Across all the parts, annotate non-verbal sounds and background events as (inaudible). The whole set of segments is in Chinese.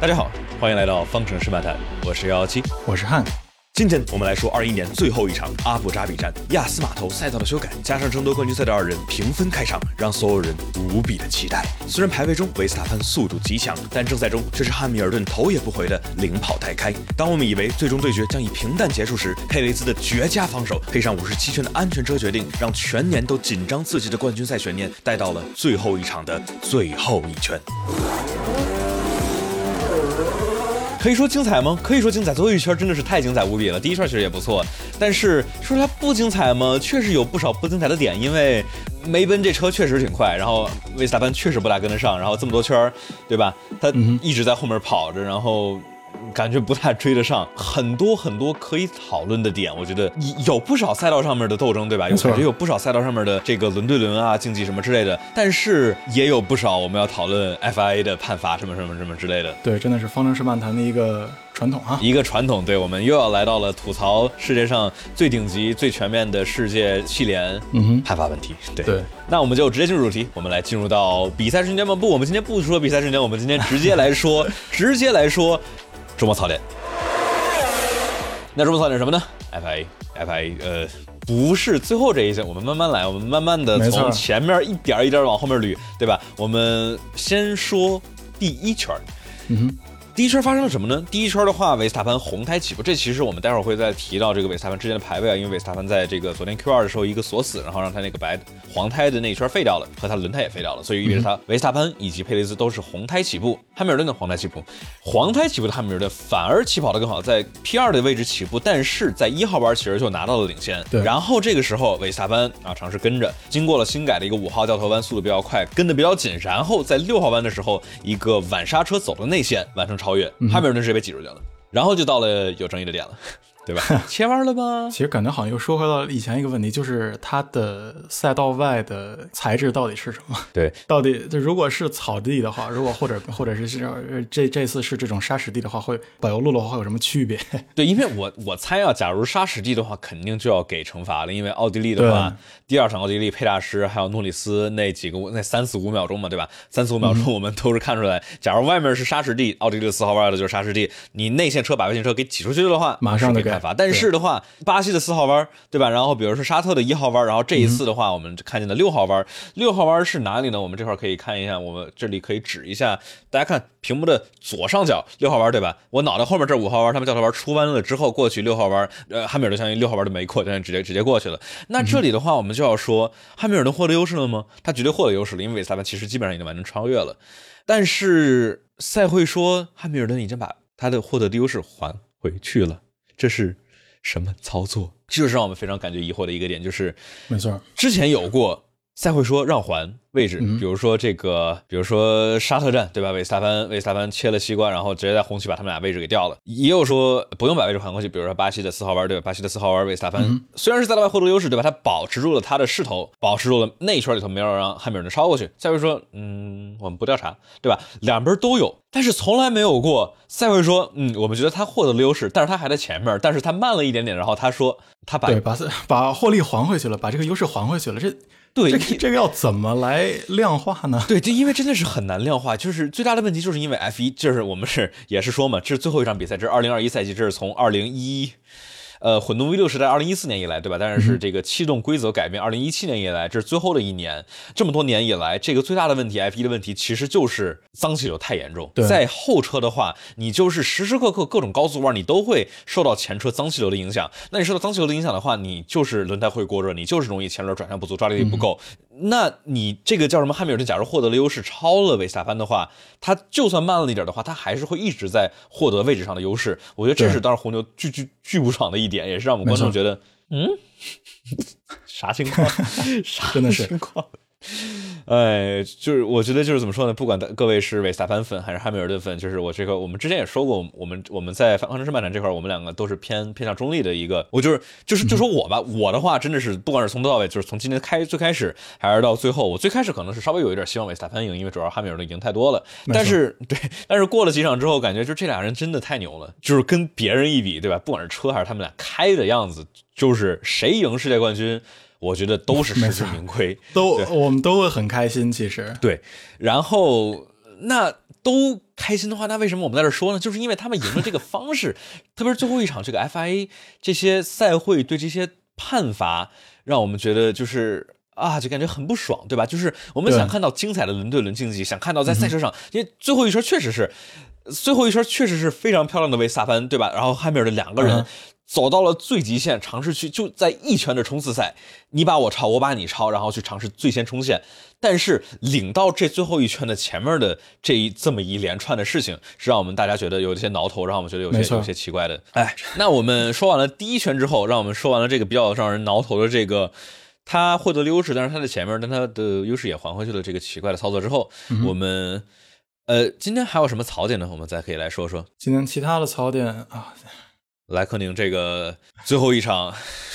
大家好，欢迎来到方程式漫谈，我是幺幺七，我是汉。今天我们来说二一年最后一场阿布扎比站亚斯码头赛道的修改，加上争夺冠军赛的二人平分开场，让所有人无比的期待。虽然排位中维斯塔潘速度极强，但正赛中却是汉密尔顿头也不回的领跑带开。当我们以为最终对决将以平淡结束时，佩雷兹的绝佳防守配上五十七圈的安全车决定，让全年都紧张刺激的冠军赛悬念带到了最后一场的最后一圈。可以说精彩吗？可以说精彩。最后一圈真的是太精彩无比了。第一圈其实也不错，但是说它不精彩吗？确实有不少不精彩的点。因为梅奔这车确实挺快，然后维斯塔潘确实不大跟得上，然后这么多圈，对吧？他一直在后面跑着，然后。感觉不太追得上，很多很多可以讨论的点，我觉得有不少赛道上面的斗争，对吧？有感觉有不少赛道上面的这个轮对轮啊、竞技什么之类的，但是也有不少我们要讨论 FIA 的判罚什么什么什么之类的。对，真的是方程式漫谈的一个传统啊，一个传统。对，我们又要来到了吐槽世界上最顶级、最全面的世界汽联判罚问题。对对，那我们就直接进入主题，我们来进入到比赛瞬间吗？不，我们今天不说比赛瞬间，我们今天直接来说，(laughs) 直接来说。周末槽点，那周末槽点什么呢？FIA，FIA，呃，不是最后这一项，我们慢慢来，我们慢慢的从前面一点一点往后面捋，对吧？我们先说第一圈，嗯哼。第一圈发生了什么呢？第一圈的话，维斯塔潘红胎起步，这其实我们待会儿会再提到这个维斯塔潘之间的排位啊，因为维斯塔潘在这个昨天 Q 二的时候一个锁死，然后让他那个白黄胎的那一圈废掉了，和他的轮胎也废掉了，所以意味着他维斯塔潘以及佩雷兹都是红胎起步，汉密尔顿的黄胎起步，黄胎起步的汉密尔顿反而起跑的更好，在 P 二的位置起步，但是在一号弯其实就拿到了领先，对，然后这个时候维斯塔潘啊尝试跟着，经过了新改的一个五号掉头弯，速度比较快，跟的比较紧，然后在六号弯的时候一个晚刹车走了内线完成超越，还没有人直接被挤出去了，然后就到了有争议的点了。对吧？(laughs) 切弯了吗？其实感觉好像又说回到以前一个问题，就是它的赛道外的材质到底是什么？对，(laughs) 到底如果是草地的话，如果 (laughs) 或者或者是这这这次是这种沙石地的话，会柏油路的话会有什么区别？对，因为我我猜啊，假如沙石地的话，肯定就要给惩罚了，因为奥地利的话，第二场奥地利佩大师还有诺里斯那几个那三四五秒钟嘛，对吧？三四五秒钟我们都是看出来，假如外面是沙石地，奥地利的四号弯的就是沙石地，你内线车把外线车给挤出去的话，马上就给判罚。但是的话，巴西的四号弯，对吧？然后比如说沙特的一号弯，然后这一次的话，我们看见的六号弯，六号弯是哪里呢？我们这块可以看一下，我们这里可以指一下，大家看屏幕的左上角，六号弯，对吧？我脑袋后面这五号弯，他们叫他弯出弯了之后过去六号弯，呃，汉密尔顿相当于六号弯都没过，但是直接直接过去了。那这里的话，我们就要说汉密尔顿获得优势了吗？他绝对获得优势了，因为维斯塔潘其实基本上已经完成超越了。但是赛会说汉密尔顿已经把他的获得的优势还回去了，这是。什么操作？这就是让我们非常感觉疑惑的一个点，就是没错，之前有过赛会说让还。位置，比如说这个，比如说沙特站，对吧？维斯塔潘，维斯塔潘切了西瓜，然后直接在红旗把他们俩位置给掉了。也有说不用把位置还过去，比如说巴西的四号弯，对吧？巴西的四号弯，维斯塔潘虽然是在道外获得优势，对吧？他保持住了他的势头，保持住了那一圈里头没有让汉密尔顿超过去。赛会说，嗯，我们不调查，对吧？两边都有，但是从来没有过赛会说，嗯，我们觉得他获得了优势，但是他还在前面，但是他慢了一点点，然后他说他把对把把获利还回去了，把这个优势还回去了，这。对，这这个要怎么来量化呢？对，这因为真的是很难量化，就是最大的问题就是因为 F 一，就是我们是也是说嘛，这是最后一场比赛，这是二零二一赛季，这是从二零一。呃，混动 V 六是在二零一四年以来，对吧？但是是这个气动规则改变，二零一七年以来，这是最后的一年。这么多年以来，这个最大的问题，F 一的问题，其实就是脏气流太严重。在后车的话，你就是时时刻刻各种高速弯，你都会受到前车脏气流的影响。那你受到脏气流的影响的话，你就是轮胎会过热，你就是容易前轮转向不足，抓地力不够。那你这个叫什么？汉密尔顿假如获得了优势，超了维斯塔潘的话，他就算慢了一点的话，他还是会一直在获得位置上的优势。我觉得这是当时红牛巨巨巨不爽的一。点也是让我们观众觉得，嗯，(laughs) 啥情况？(laughs) 啥情况？(laughs) 哎，就是我觉得就是怎么说呢？不管各位是维斯塔潘粉还是汉密尔顿粉，就是我这个我们之前也说过，我们我们在方程式漫展这块，我们两个都是偏偏向中立的一个。我就是就是就说我吧，我的话真的是不管是从头到尾，就是从今天开最开始还是到最后，我最开始可能是稍微有一点希望维斯塔潘赢，因为主要汉密尔顿赢太多了。但是对，但是过了几场之后，感觉就这俩人真的太牛了，就是跟别人一比，对吧？不管是车还是他们俩开的样子，就是谁赢世界冠军。我觉得都是实至名归，都我们都会很开心。其实对，然后那都开心的话，那为什么我们在这说呢？就是因为他们赢了这个方式，特别是最后一场这个 FIA 这些赛会对这些判罚，让我们觉得就是啊，就感觉很不爽，对吧？就是我们想看到精彩的轮对轮竞技，想看到在赛车上，因为最后一圈确实是，最后一圈确实是非常漂亮的维萨潘，对吧？然后汉密尔顿两个人嗯走到了最极限，尝试去就在一圈的冲刺赛，你把我超，我把你超，然后去尝试最先冲线。但是领到这最后一圈的前面的这一这么一连串的事情，是让我们大家觉得有一些挠头，让我们觉得有些有些奇怪的。哎，那我们说完了第一圈之后，让我们说完了这个比较让人挠头的这个。他获得了优势，但是他在前面，但他的优势也还回去了。这个奇怪的操作之后，我们呃，今天还有什么槽点呢？我们再可以来说说今天其他的槽点啊，莱克宁这个最后一场，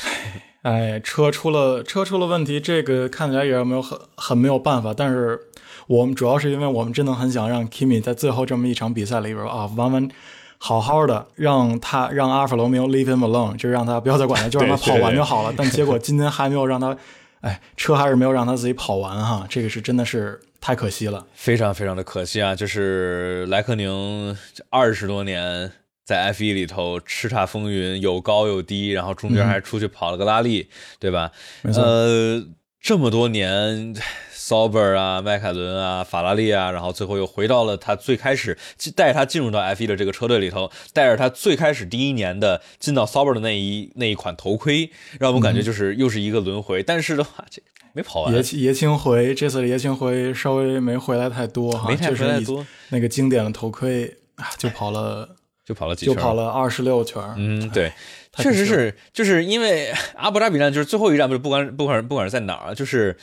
(laughs) 哎，车出了车出了问题，这个看起来也没有很很没有办法。但是我们主要是因为我们真的很想让 Kimi 在最后这么一场比赛里边啊，完完好好的让他让阿尔法罗密欧 leave him alone，就让他不要再管他，就让他跑完就好了。但结果今天还没有让他，哎，车还是没有让他自己跑完哈，这个是真的是太可惜了。非常非常的可惜啊！就是莱克宁二十多年在 F 一里头叱咤风云，有高有低，然后中间还出去跑了个拉力，对吧？呃，这么多年。Sauber 啊，迈凯伦啊，法拉利啊，然后最后又回到了他最开始带着他进入到 F 一的这个车队里头，带着他最开始第一年的进到 Sauber 的那一那一款头盔，让我们感觉就是又是一个轮回。但是的话，这没跑完，爷爷青回这次的爷青回稍微没回来太多哈，没太回来多，那个经典的头盔啊，就跑了就跑了几圈就，跑了二十六圈。嗯，对，确实是，就是因为阿布扎比站就是最后一站，不是不管不管不管是在哪儿啊，就是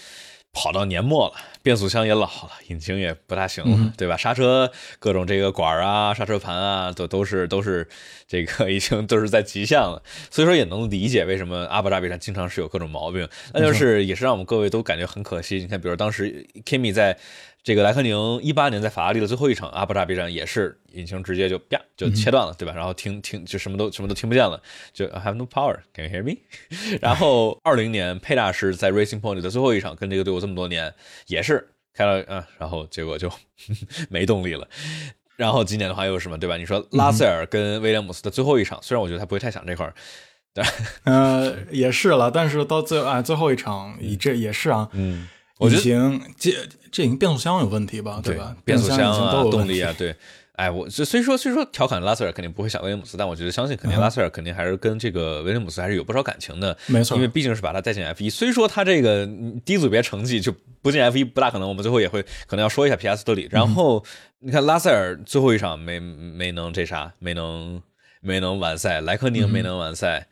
跑到年末了，变速箱也老了，引擎也不大行了，嗯对吧？刹车各种这个管儿啊、刹车盘啊，都都是都是这个已经都是在极限了，所以说也能理解为什么阿布扎比站经常是有各种毛病，那就是也是让我们各位都感觉很可惜。你看，比如当时 Kimi 在。这个莱克宁一八年在法拉利的最后一场阿布扎比站也是引擎直接就啪就切断了，对吧？然后听听就什么都什么都听不见了，就 I have no power，can you hear me？(laughs) 然后二零年佩大师在 Racing Point 的最后一场跟这个队伍这么多年也是开了啊，然后结果就 (laughs) 没动力了。然后今年的话又是什么，对吧？你说拉塞尔跟威廉姆斯的最后一场，虽然我觉得他不会太想这块儿，对呃，也是了，但是到最哎最后一场，以这也是啊，嗯，我觉得擎这这已经变速箱有问题吧，对吧？变速速箱啊动力啊，对。哎，我这虽说虽说调侃拉塞尔肯定不会想威廉姆斯，但我觉得相信肯定拉塞尔肯定还是跟这个威廉姆斯还是有不少感情的，没错因为毕竟是把他带进 F 一虽说他这个嗯低组别成绩就不进 F 一不大可能，我们最后也会可能要说一下皮亚斯特里。然后你看拉塞尔最后一场没没能这啥，没能没能完赛，莱克宁没能完赛。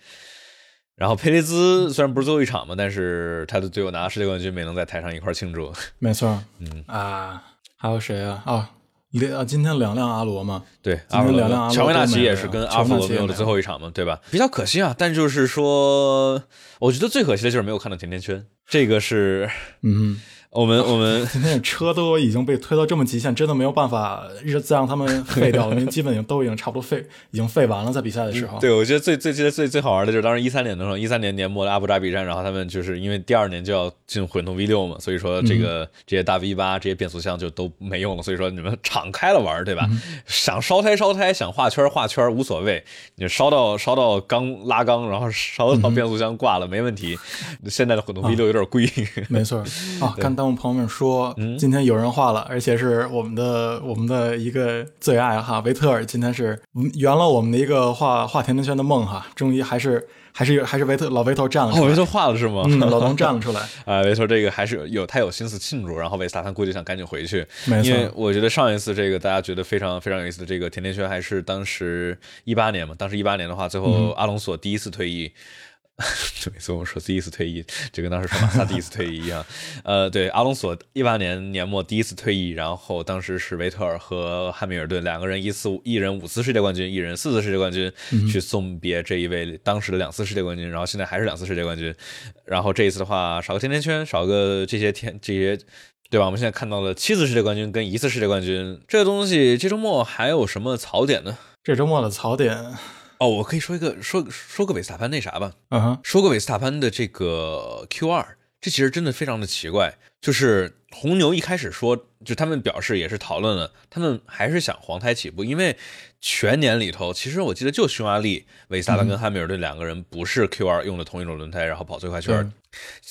然后佩雷兹虽然不是最后一场嘛，但是他的队友拿世界冠军，没能在台上一块儿庆祝。(laughs) 没错，嗯啊，还有谁啊？啊，两啊，今天两辆阿罗嘛，对，阿罗天两辆阿罗乔维纳奇也是跟阿弗罗没有的最后一场嘛，对吧？比较可惜啊，但就是说，我觉得最可惜的就是没有看到甜甜圈，这个是嗯，我们我们 (laughs) 今天车都已经被推到这么极限，真的没有办法再让他们废掉了，(laughs) 因为基本已经都已经差不多废，已经废完了，在比赛的时候。对，我觉得最最记得最最好玩的就是当时一三年的时候，一三年年末的阿布扎比站，然后他们就是因为第二年就要进混动 V 六嘛，所以说这个、这些大 V 八这些变速箱就都没用了，所以说你们敞开了玩，对吧？想烧胎烧胎，想画圈画圈无所谓，你烧到烧到缸拉缸，然后烧到变速箱挂了、没问题。现在的混动 V 六有点贵，没错啊，(laughs) 看弹幕朋友们说，嗯。今天有人画了，而且是我们的我们的一个最爱哈，维特尔今天是嗯圆了我们的一个画画甜甜圈的梦哈，终于还是还是有还是维特老维头站了出哦，来，维特画了是吗？嗯，老东站了出来，(laughs) 啊，维特这个还是有有他有心思庆祝，然后维斯塔潘估计想赶紧回去，没因为错，我觉得上一次这个大家觉得非常非常有意思的这个甜甜圈，还是当时一八年嘛，当时一八年的话，最后阿隆索第一次退役。(laughs) 就每次我们说第一次退役，就跟当时说马萨第一次退役一样。呃，对，阿隆索一八年年末第一次退役，然后当时是维特尔和汉密尔顿两个人一次一人五次世界冠军，一人四次世界冠军，去送别这一位当时的两次世界冠军，然后现在还是两次世界冠军。然后这一次的话，少个甜甜圈，少个这些甜这些。对吧？我们现在看到了七次世界冠军跟一次世界冠军，这个东西这周末还有什么槽点呢？这周末的槽点，哦，我可以说一个说说个韦斯塔潘那啥吧，嗯哼，说个韦斯塔潘的这个 Q 二这其实真的非常的奇怪。就是红牛一开始说，就他们表示也是讨论了，他们还是想黄胎起步，因为全年里头，其实我记得就匈牙利，韦斯塔潘跟汉密尔顿两个人不是 Q 二用的同一种轮胎，然后跑最快圈，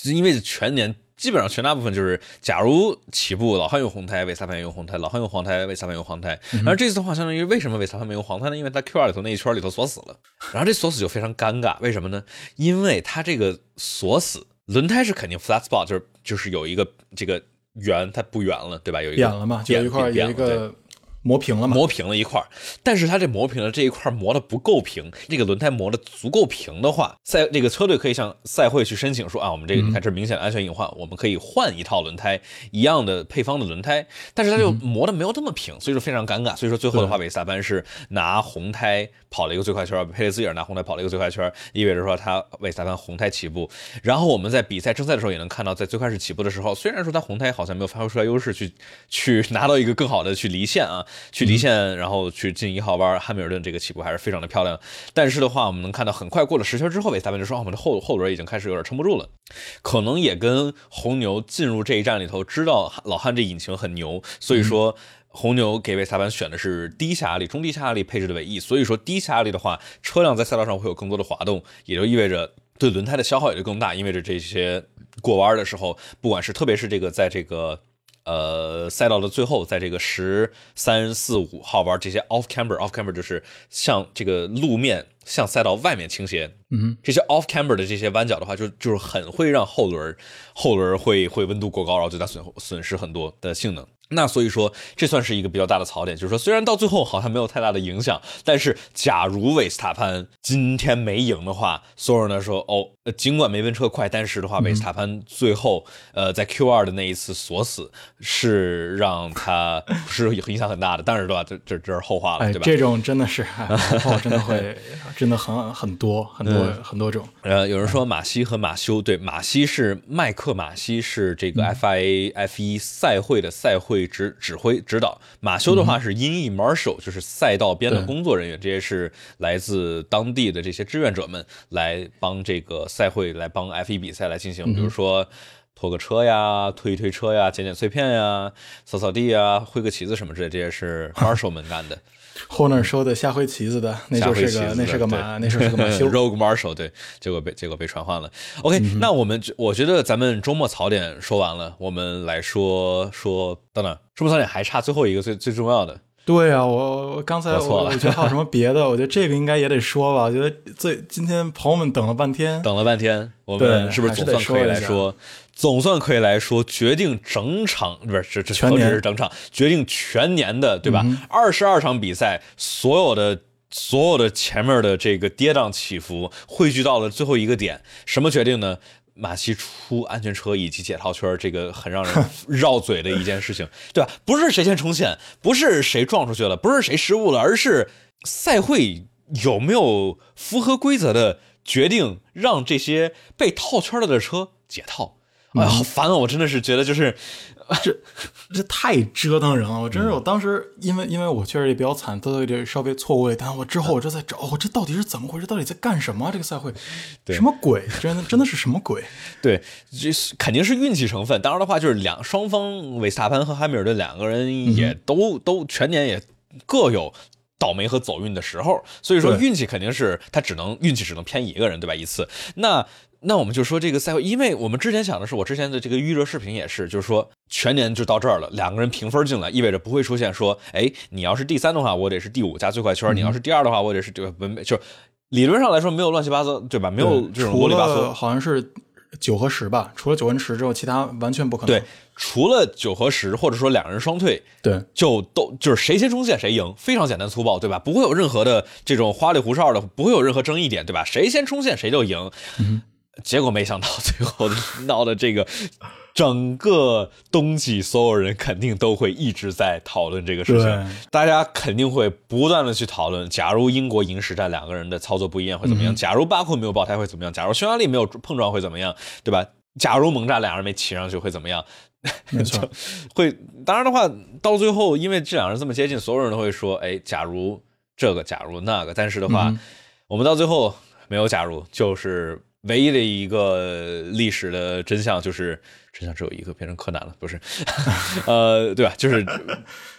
因为全年。基本上全大部分就是，假如起步老汉用红胎，维斯塔潘用红胎；老汉用黄胎，维斯塔潘用黄胎。然后这次的话，相当于为什么为萨潘没用黄胎呢？因为他 Q 二里头那一圈里头锁死了。然后这锁死就非常尴尬，为什么呢？因为他这个锁死轮胎是肯定 flat spot，就是就是有一个这个圆它不圆了，对吧？有一个扁了嘛，有一块有一个。磨平了吗？磨平了一块但是它这磨平了这一块磨的不够平。这个轮胎磨的足够平的话，赛这个车队可以向赛会去申请说啊，我们这个你看这明显的安全隐患，我们可以换一套轮胎，一样的配方的轮胎。但是它就磨的没有那么平，所以说非常尴尬。所以说最后的话，韦斯塔潘是拿红胎跑了一个最快圈，佩雷兹也是拿红胎跑了一个最快圈，意味着说他韦斯塔潘红胎起步。然后我们在比赛正赛的时候也能看到，在最开始起步的时候，虽然说他红胎好像没有发挥出来优势，去去拿到一个更好的去离线啊。去离线，然后去进一号弯，汉密尔顿这个起步还是非常的漂亮。但是的话，我们能看到很快过了十圈之后，维斯塔潘就说：“我们的后后轮已经开始有点撑不住了。”可能也跟红牛进入这一站里头知道老汉这引擎很牛，所以说红牛给维斯塔潘选的是低下压力、中低下压力配置的尾翼。所以说低下压力的话，车辆在赛道上会有更多的滑动，也就意味着对轮胎的消耗也就更大，意味着这些过弯的时候，不管是特别是这个在这个。呃，赛道的最后，在这个十三四五号玩，这些 off camber，off camber 就是像这个路面向赛道外面倾斜，嗯，这些 off camber 的这些弯角的话，就就是很会让后轮后轮会会温度过高，然后对它损损失很多的性能。那所以说，这算是一个比较大的槽点，就是说，虽然到最后好像没有太大的影响，但是假如维斯塔潘今天没赢的话，所有人呢说，哦，尽管没温车快，但是的话，维斯塔潘最后，呃，在 Q 二的那一次锁死，是让他是影响很大的。但是的话，这这这是后话了，对吧？这种真的是后真的会 (laughs) 真的很很多很多很多种。呃，有人说马西和马修，对，马西是麦克马西是这个 FIA F 一赛会的赛会。指指挥指导马修的话是音译 Marshall，就是赛道边的工作人员，这些是来自当地的这些志愿者们来帮这个赛会来帮 F1 比赛来进行，比如说拖个车呀、推一推车呀、捡捡碎片呀、扫扫地呀、挥个旗子什么之类，这些是 (laughs) Marshall 们干的。后那说的下挥旗子的，那就是个那是个马，那是个马 (laughs) 修。Rogue Marshall，对，结果被结果被传唤了。OK，那我们我觉得咱们周末槽点说完了，我们来说说等等，周末槽点还差最后一个最最重要的。对啊，我我刚才我我觉得还有什么别的，我觉得这个应该也得说吧。我觉得最今天朋友们等了半天，等了半天，我们是不是总算可以来说？总算可以来说，决定整场不是这这全年是整场，决定全年的对吧？二十二场比赛，所有的所有的前面的这个跌宕起伏汇聚到了最后一个点，什么决定呢？马西出安全车以及解套圈，这个很让人 (laughs) 绕嘴的一件事情，对吧？不是谁先冲线，不是谁撞出去了，不是谁失误了，而是赛会有没有符合规则的决定，让这些被套圈了的车解套。哎呀，好烦啊！我真的是觉得，就是 (laughs) 这这太折腾人了。我真是，我当时因为因为我确实也比较惨，都有点稍微错误了。但我之后我就在找，我这到底是怎么回事？到底在干什么？这个赛会什么鬼？真的真的是什么鬼？(laughs) 对，这肯定是运气成分。当然的话，就是两双方，维斯塔潘和汉密尔顿两个人也都都全年也各有倒霉和走运的时候。所以说，运气肯定是他只能运气只能偏一个人，对吧？一次那。那我们就说这个赛会，因为我们之前想的是，我之前的这个预热视频也是，就是说全年就到这儿了，两个人平分进来，意味着不会出现说，哎，你要是第三的话，我得是第五加最快圈；你要是第二的话，我得是这个文，就理论上来说没有乱七八糟，对吧？没有这种乱七八糟。好像是九和十吧，除了九和十之后，其他完全不可能。对，除了九和十，或者说两人双退，对，就都就是谁先冲线谁赢，非常简单粗暴，对吧？不会有任何的这种花里胡哨的，不会有任何争议点，对吧？谁先冲线谁就赢。结果没想到，最后闹的这个，整个冬季所有人肯定都会一直在讨论这个事情。大家肯定会不断的去讨论：假如英国赢实战两个人的操作不一样会怎么样？假如巴库没有爆胎会怎么样？假如匈牙利没有碰撞会怎么样？对吧？假如蒙扎两人没骑上去会怎么样？(laughs) 没错，会。当然的话，到最后，因为这两人这么接近，所有人都会说：哎，假如这个，假如那个。但是的话，我们到最后没有假如，就是。唯一的一个历史的真相就是真相只有一个，变成柯南了，不是？(laughs) 呃，对吧？就是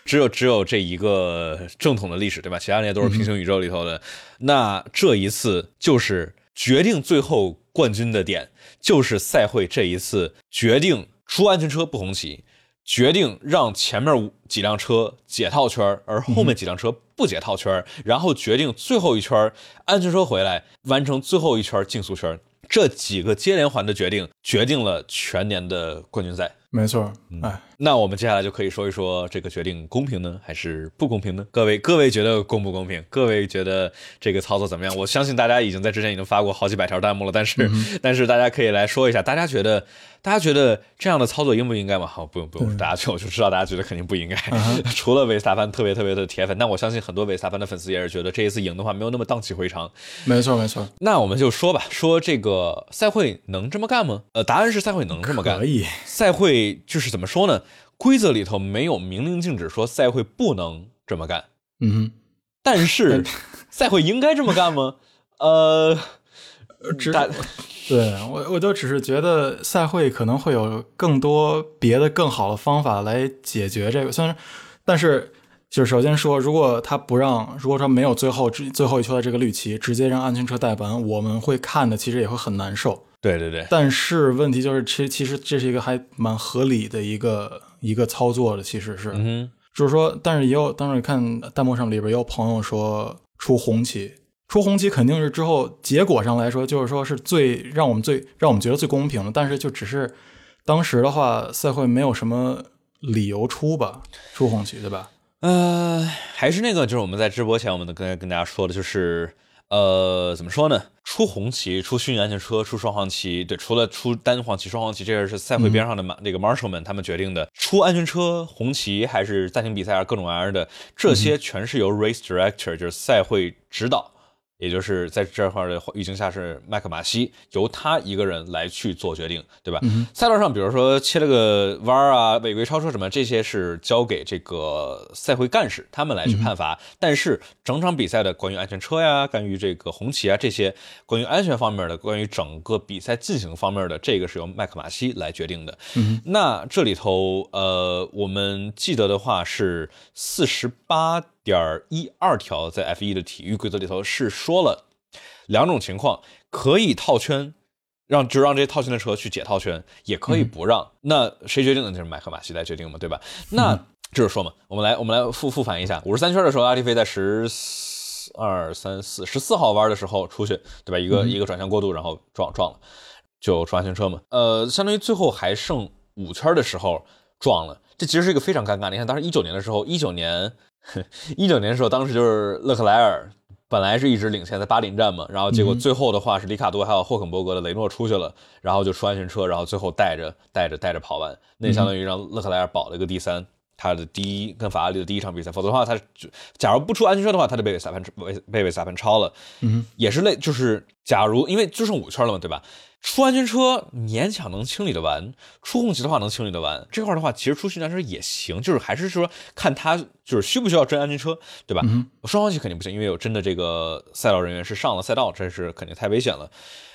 只有只有这一个正统的历史，对吧？其他那些都是平行宇宙里头的。那这一次就是决定最后冠军的点，就是赛会这一次决定出安全车不红旗，决定让前面几辆车解套圈，而后面几辆车不解套圈，然后决定最后一圈安全车回来完成最后一圈竞速圈。这几个接连环的决定，决定了全年的冠军赛。没错，哎，那我们接下来就可以说一说这个决定公平呢，还是不公平呢？各位，各位觉得公不公平？各位觉得这个操作怎么样？我相信大家已经在之前已经发过好几百条弹幕了，但是，但是大家可以来说一下，大家觉得，大家觉得这样的操作应不应该吗？好，不用不用，大家就我就知道大家觉得肯定不应该。(laughs) 除了维斯塔潘特别特别的铁粉，但我相信很多维斯塔潘的粉丝也是觉得这一次赢的话没有那么荡气回肠。没错没错。那我们就说吧，说这个赛会能这么干吗？呃，答案是赛会能这么干。可以，赛会。就是怎么说呢？规则里头没有明令禁止说赛会不能这么干。嗯，但是 (laughs) 赛会应该这么干吗？呃，只 (laughs) 对我我就只是觉得赛会可能会有更多别的更好的方法来解决这个。虽然，但是就是首先说，如果他不让，如果说没有最后最后一球的这个绿旗，直接让安全车带板，我们会看的其实也会很难受。对对对，但是问题就是，其实其实这是一个还蛮合理的一个一个操作的，其实是，嗯就是说，但是也有，当时看弹幕上里边也有朋友说出红旗，出红旗肯定是之后结果上来说，就是说是最让我们最让我们觉得最公平的，但是就只是当时的话，赛会没有什么理由出吧，出红旗对吧？呃，还是那个，就是我们在直播前我们跟跟大家说的，就是。呃，怎么说呢？出红旗、出虚拟安全车、出双黄旗，对，除了出单黄旗、双黄旗，这个是赛会边上的马那个 marshal 们他们决定的。出安全车、红旗还是暂停比赛啊，各种玩意儿的，这些全是由 race director 就是赛会指导。也就是在这块的语境下是麦克马西由他一个人来去做决定，对吧？赛道上，比如说切了个弯啊、违规超车什么，这些是交给这个赛会干事他们来去判罚。但是整场比赛的关于安全车呀、关于这个红旗啊这些关于安全方面的、关于整个比赛进行方面的，这个是由麦克马西来决定的。那这里头，呃，我们记得的话是四十八。点一二条在 F 一的体育规则里头是说了两种情况，可以套圈，让就让这些套圈的车去解套圈，也可以不让。那谁决定的？就是麦克马西来决定嘛，对吧？那就是说嘛，我们来我们来复复盘一下，五十三圈的时候，阿迪飞在十二三四十四号弯的时候出去，对吧？一个一个转向过度，然后撞撞了，就出安全车嘛。呃，相当于最后还剩五圈的时候撞了，这其实是一个非常尴尬。你看当时一九年的时候，一九年。(laughs) 一九年的时候，当时就是勒克莱尔本来是一直领先在巴林站嘛，然后结果最后的话是里卡多还有霍肯伯格的雷诺出去了，然后就出安全车，然后最后带着带着带着跑完，那相当于让勒克莱尔保了一个第三，他的第一跟法拉利的第一场比赛，否则的话他就假如不出安全车的话，他就被维萨潘被被维萨潘超了，嗯，也是那，就是假如因为就剩五圈了嘛，对吧？出安全车勉强能清理的完，出红旗的话能清理的完。这块的话，其实出训练车也行，就是还是说看他就是需不需要真安全车，对吧？双黄旗肯定不行，因为有真的这个赛道人员是上了赛道，这是肯定太危险了。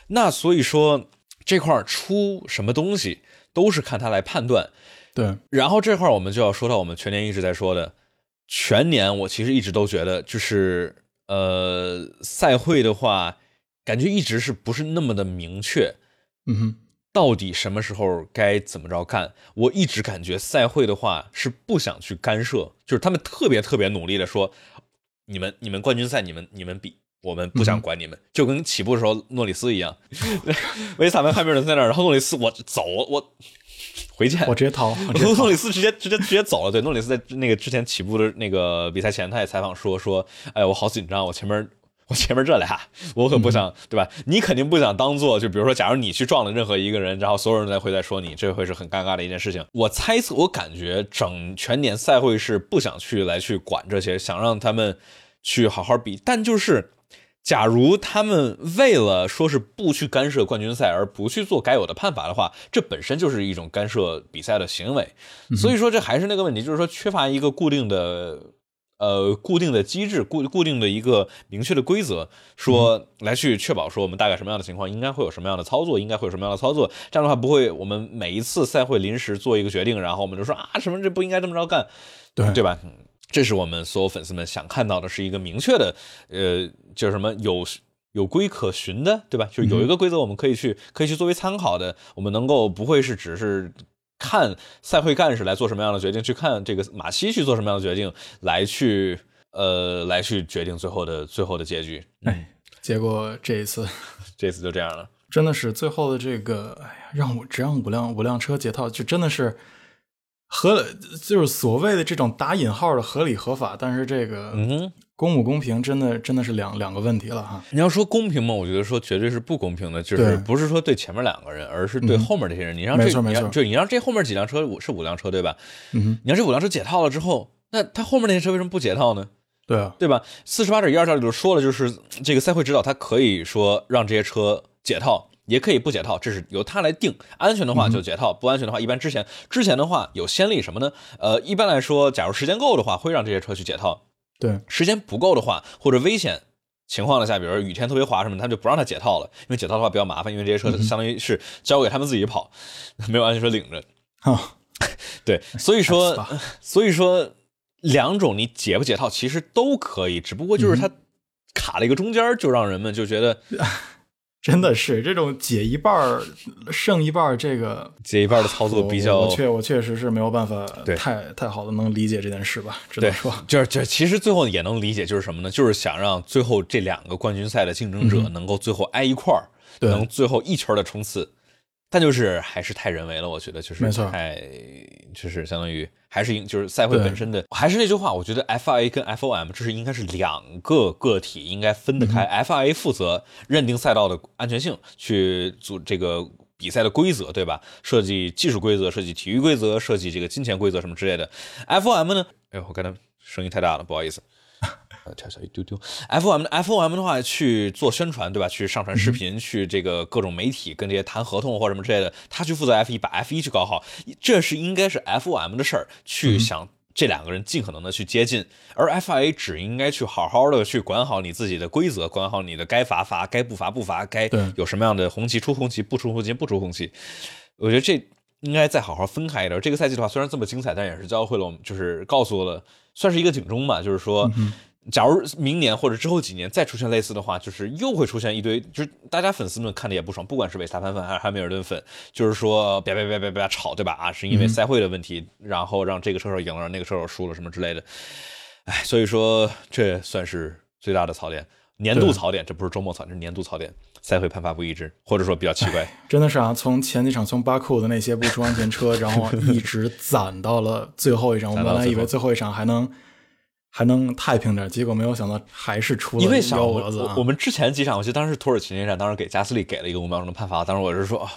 那所以说这块出什么东西都是看他来判断。对，然后这块我们就要说到我们全年一直在说的，全年我其实一直都觉得就是呃赛会的话。感觉一直是不是那么的明确，嗯哼，到底什么时候该怎么着干？我一直感觉赛会的话是不想去干涉，就是他们特别特别努力的说，你们你们冠军赛你们你们比，我们不想管你们，就跟起步的时候诺里斯一样，(laughs) 维斯塔潘汉密尔顿在那儿，然后诺里斯我走我回见，我直接逃，(laughs) 诺里斯直接直接直接走了。对，诺里斯在那个之前起步的那个比赛前，他也采访说说，哎我好紧张，我前面。我前面这俩，(laughs) 我可不想，对吧？你肯定不想当做，就比如说，假如你去撞了任何一个人，然后所有人都会在说你，这会是很尴尬的一件事情。我猜测，我感觉整全年赛会是不想去来去管这些，想让他们去好好比。但就是，假如他们为了说是不去干涉冠军赛而不去做该有的判罚的话，这本身就是一种干涉比赛的行为。所以说，这还是那个问题，就是说缺乏一个固定的。呃固定的机制，固固定的一个明确的规则，说来去确保说我们大概什么样的情况应该会有什么样的操作，应该会有什么样的操作。这样的话不会我们每一次赛会临时做一个决定，然后我们就说啊什么这不应该这么着干，对对吧？这是我们所有粉丝们想看到的，是一个明确的，呃，叫什么有有规可循的，对吧？就有一个规则我们可以去可以去作为参考的，我们能够不会是只是。看赛会干事来做什么样的决定，去看这个马西去做什么样的决定，来去呃来去决定最后的最后的结局。哎，结果这一次，(laughs) 这次就这样了，真的是最后的这个，哎呀，让我只让五辆五辆车解套，就真的是合，就是所谓的这种打引号的合理合法，但是这个嗯。公不公平，真的真的是两两个问题了哈。你要说公平嘛，我觉得说绝对是不公平的，就是不是说对前面两个人，而是对后面这些人。你让这，没错，就你让这后面几辆车五是五辆车对吧？嗯，你让这五辆车解套了之后，那他后面那些车为什么不解套呢？对啊，对吧？四十八点一二条里头说了，就是这个赛会指导他可以说让这些车解套，也可以不解套，这是由他来定。安全的话就解套，不安全的话，一般之前之前的话有先例什么呢？呃，一般来说，假如时间够的话，会让这些车去解套。对，时间不够的话，或者危险情况下，比如雨天特别滑什么，他就不让他解套了，因为解套的话比较麻烦，因为这些车相当于是交给他们自己跑，没有安全车领着。啊，(laughs) 对，所以说，所以说两种你解不解套其实都可以，只不过就是它卡了一个中间，就让人们就觉得。(laughs) 真的是这种解一半儿剩一半儿这个解一半的操作比较，我确我确实是没有办法对太太好的能理解这件事吧，只能说就是就其实最后也能理解，就是什么呢？就是想让最后这两个冠军赛的竞争者能够最后挨一块儿，能最后一圈的冲刺。但就是还是太人为了，我觉得就是太就是相当于还是就是赛会本身的，还是那句话，我觉得 FIA 跟 FOM 这是应该是两个个体，应该分得开。FIA 负责认定赛道的安全性，去组这个比赛的规则，对吧？设计技术规则，设计体育规则，设计这个金钱规则什么之类的。FOM 呢？哎呦，我刚才声音太大了，不好意思。呃，调小一丢丢。F O M F O M 的话去做宣传，对吧？去上传视频，去这个各种媒体跟这些谈合同或什么之类的，他去负责 F 一，把 F 一去搞好，这是应该是 F O M 的事儿，去想这两个人尽可能的去接近，而 F I A 只应该去好好的去管好你自己的规则，管好你的该罚罚，该不罚不罚，该有什么样的红旗出红旗，不出红旗不出红旗。我觉得这应该再好好分开一点。这个赛季的话，虽然这么精彩，但也是教会了我们，就是告诉了，算是一个警钟吧，就是说。假如明年或者之后几年再出现类似的话，就是又会出现一堆，就是大家粉丝们看的也不爽，不管是维斯塔潘粉还是汉密尔顿粉，就是说别别别别别吵，对吧？啊，是因为赛会的问题，然后让这个车手赢了，让那个车手输了什么之类的。哎，所以说这算是最大的槽点，年度槽点，这不是周末槽，这是年度槽点。赛会判罚不一致，或者说比较奇怪，真的是啊！从前几场从巴库的那些不出安全车，然后一直攒到了最后一场，我们本来以为最后一场还能。还能太平点，结果没有想到还是出了幺蛾子。我们之前几场，我记得当时土耳其那场，当时给加斯利给了一个五秒钟的判罚，当时我是说，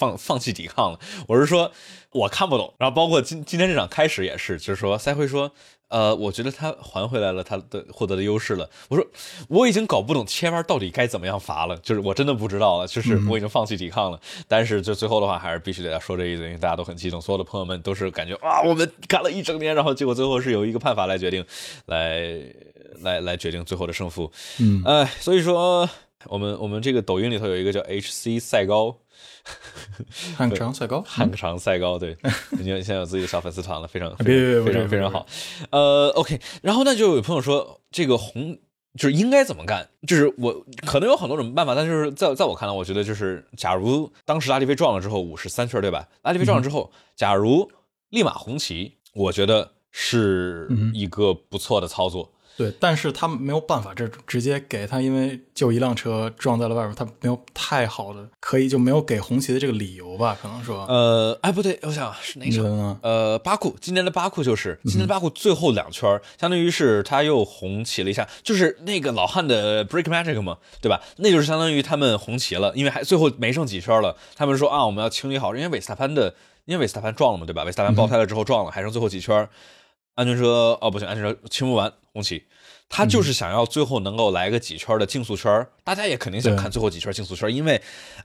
放放弃抵抗了。我是说，我看不懂。然后包括今今天这场开始也是，就是说赛会说。呃，我觉得他还回来了，他的获得的优势了。我说我已经搞不懂切弯到底该怎么样罚了，就是我真的不知道了，就是我已经放弃抵抗了。但是就最后的话，还是必须得说这一嘴，因为大家都很激动，所有的朋友们都是感觉啊，我们干了一整年，然后结果最后是由一个判罚来决定，来来来决定最后的胜负。嗯，哎，所以说我们我们这个抖音里头有一个叫 HC 赛高。(laughs) 汉长赛高，汉长赛高，对，(laughs) 你现在有自己的小粉丝团了，非常非常非常好。呃，OK，然后呢，就有朋友说这个红就是应该怎么干？就是我可能有很多种办法，但就是在在我看来，我觉得就是假如当时拉蒂菲撞了之后五十三圈，对吧？拉蒂菲撞了之后，假如立马红旗，我觉得是一个不错的操作。对，但是他没有办法，这直接给他，因为就一辆车撞在了外边，他没有太好的可以就没有给红旗的这个理由吧？可能说，呃，哎，不对，我想是哪场？呃，巴库，今年的巴库就是今年的巴库最后两圈，相当于是他又红旗了一下，就是那个老汉的 break magic 嘛，对吧？那就是相当于他们红旗了，因为还最后没剩几圈了，他们说啊，我们要清理好，因为韦斯塔潘的，因为韦斯塔潘撞了嘛，对吧？韦斯塔潘爆胎了之后撞了，还剩最后几圈。安全车哦，不行，安全车清不完，红旗。他就是想要最后能够来个几圈的竞速圈，大家也肯定想看最后几圈竞速圈，因为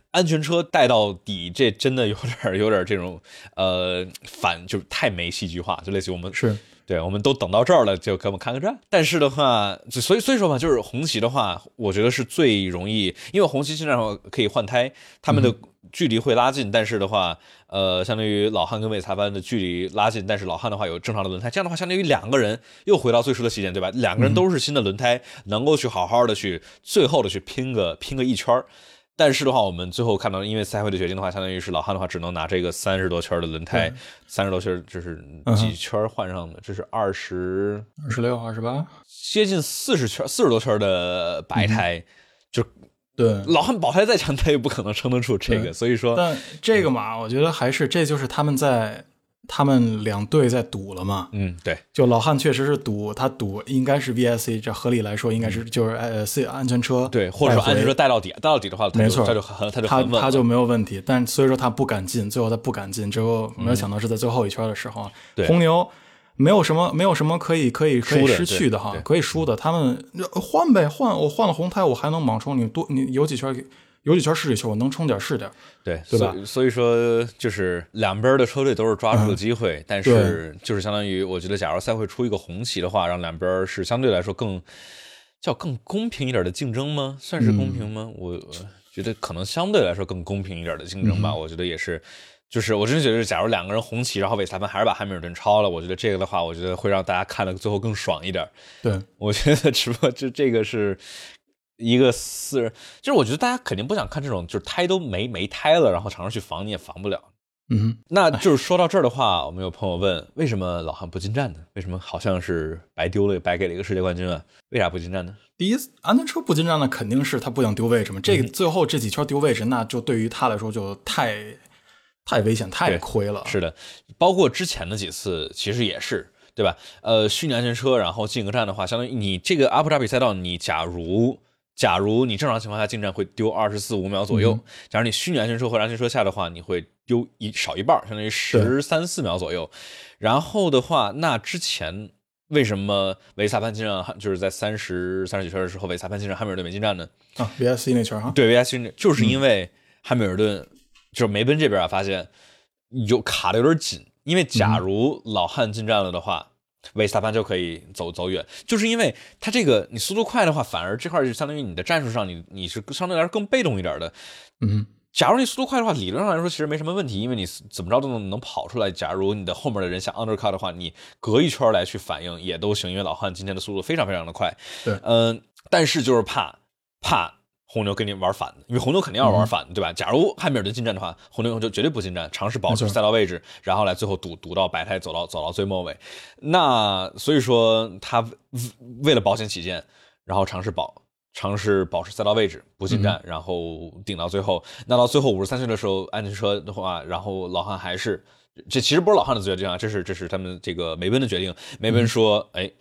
安全车带到底，这真的有点有点这种呃反，就是太没戏剧化，就类似于我们是对，我们都等到这儿了，就给我们看个这。但是的话，所以所以说嘛，就是红旗的话，我觉得是最容易，因为红旗基本上可以换胎，他们的距离会拉近。但是的话，呃，相当于老汉跟韦萨班的距离拉近，但是老汉的话有正常的轮胎，这样的话，相当于两个人又回到最初的起点，对吧？两个人都是新的轮胎，能够去好好的去最后的去拼个拼个一圈儿。但是的话，我们最后看到，因为赛会的决定的话，相当于是老汉的话只能拿这个三十多圈的轮胎，三十多圈就是几圈换上的，这是二十二十六、二十八，接近四十圈、四十多圈的白胎，就对老汉保胎再强，他也不可能撑得住这个，所以说，但这个嘛，我觉得还是这就是他们在。他们两队在赌了嘛？嗯，对，就老汉确实是赌，他赌应该是 VSC，这合理来说应该是就是呃 C 安全车，对，或者说安全车带到底，带到底的话，没错，他就很他就他他就没有问题。但所以说他不敢进，最后他不敢进，之后没有想到是在最后一圈的时候，红牛没有什么没有什么可以可以可以失去的哈，可以输的，他们换呗，换我换了红胎，我还能莽冲你多你有几圈有几圈是几圈，我能冲点是点，对对吧？所以说，就是两边的车队都是抓住了机会，但是就是相当于，我觉得，假如赛会出一个红旗的话，让两边是相对来说更叫更公平一点的竞争吗？算是公平吗？我觉得可能相对来说更公平一点的竞争吧。我觉得也是，就是我真觉得，假如两个人红旗，然后韦裁判还是把汉密尔顿超了，我觉得这个的话，我觉得会让大家看的最后更爽一点。对，我觉得只不过就这个是。一个四，就是我觉得大家肯定不想看这种，就是胎都没没胎了，然后尝试去防你也防不了。嗯，那就是说到这儿的话，我们有朋友问，为什么老汉不进站呢？为什么好像是白丢了，白给了一个世界冠军啊？为啥不进站呢？第一，安全车不进站呢，肯定是他不想丢位置嘛。这个最后这几圈丢位置，那就对于他来说就太太危险，太亏了。是的，包括之前的几次，其实也是，对吧？呃，虚拟安全车，然后进个站的话，相当于你这个阿布扎比赛道，你假如。假如你正常情况下进站会丢二十四五秒左右，假如你虚拟安全车或者安全车下的话，你会丢一少一半，相当于十三四秒左右。然后的话，那之前为什么维萨潘进站就是在三十三十几圈的时候，维萨潘进站汉密尔顿没进站呢？啊，VSC 那圈哈？对，VSC 那就是因为汉密尔顿就是梅奔这边啊，发现有卡的有点紧，因为假如老汉进站了的话。维斯塔潘就可以走走远，就是因为他这个你速度快的话，反而这块就相当于你的战术上，你你是相对来说更被动一点的。嗯，假如你速度快的话，理论上来说其实没什么问题，因为你怎么着都能能跑出来。假如你的后面的人想 undercut 的话，你隔一圈来去反应也都行，因为老汉今天的速度非常非常的快。对，嗯，但是就是怕怕。红牛跟你玩反的，因为红牛肯定要玩反的，对吧？假如汉密尔顿进站的话，红牛就绝对不进站，尝试保持赛道位置，然后来最后堵堵到白胎，走到走到最末尾。那所以说他为了保险起见，然后尝试保尝试保持赛道位置，不进站，然后顶到最后。那到最后五十三圈的时候，安全车的话，然后老汉还是这其实不是老汉的决定啊，这是这是他们这个梅奔的决定。梅奔说，哎。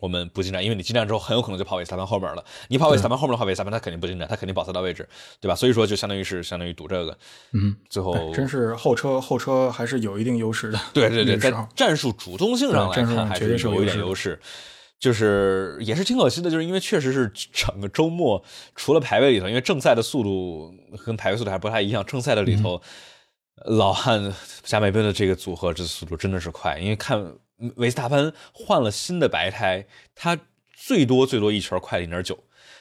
我们不进站，因为你进站之后很有可能就跑韦斯塔潘后面了。你跑韦斯塔潘后面的话，韦斯塔潘他肯定不进站，他肯定保赛道位置，对吧？所以说就相当于是相当于赌这个。嗯，最后真是后车后车还是有一定优势的。(laughs) 对对对，在战术主动性上来看还是有一点优势。就是也是挺可惜的，就是因为确实是整个周末除了排位里头，因为正赛的速度跟排位速度还不太一样，正赛的里头老汉加美奔的这个组合这速度真的是快，因为看。维斯塔潘换了新的白胎，他最多最多一圈快零点九，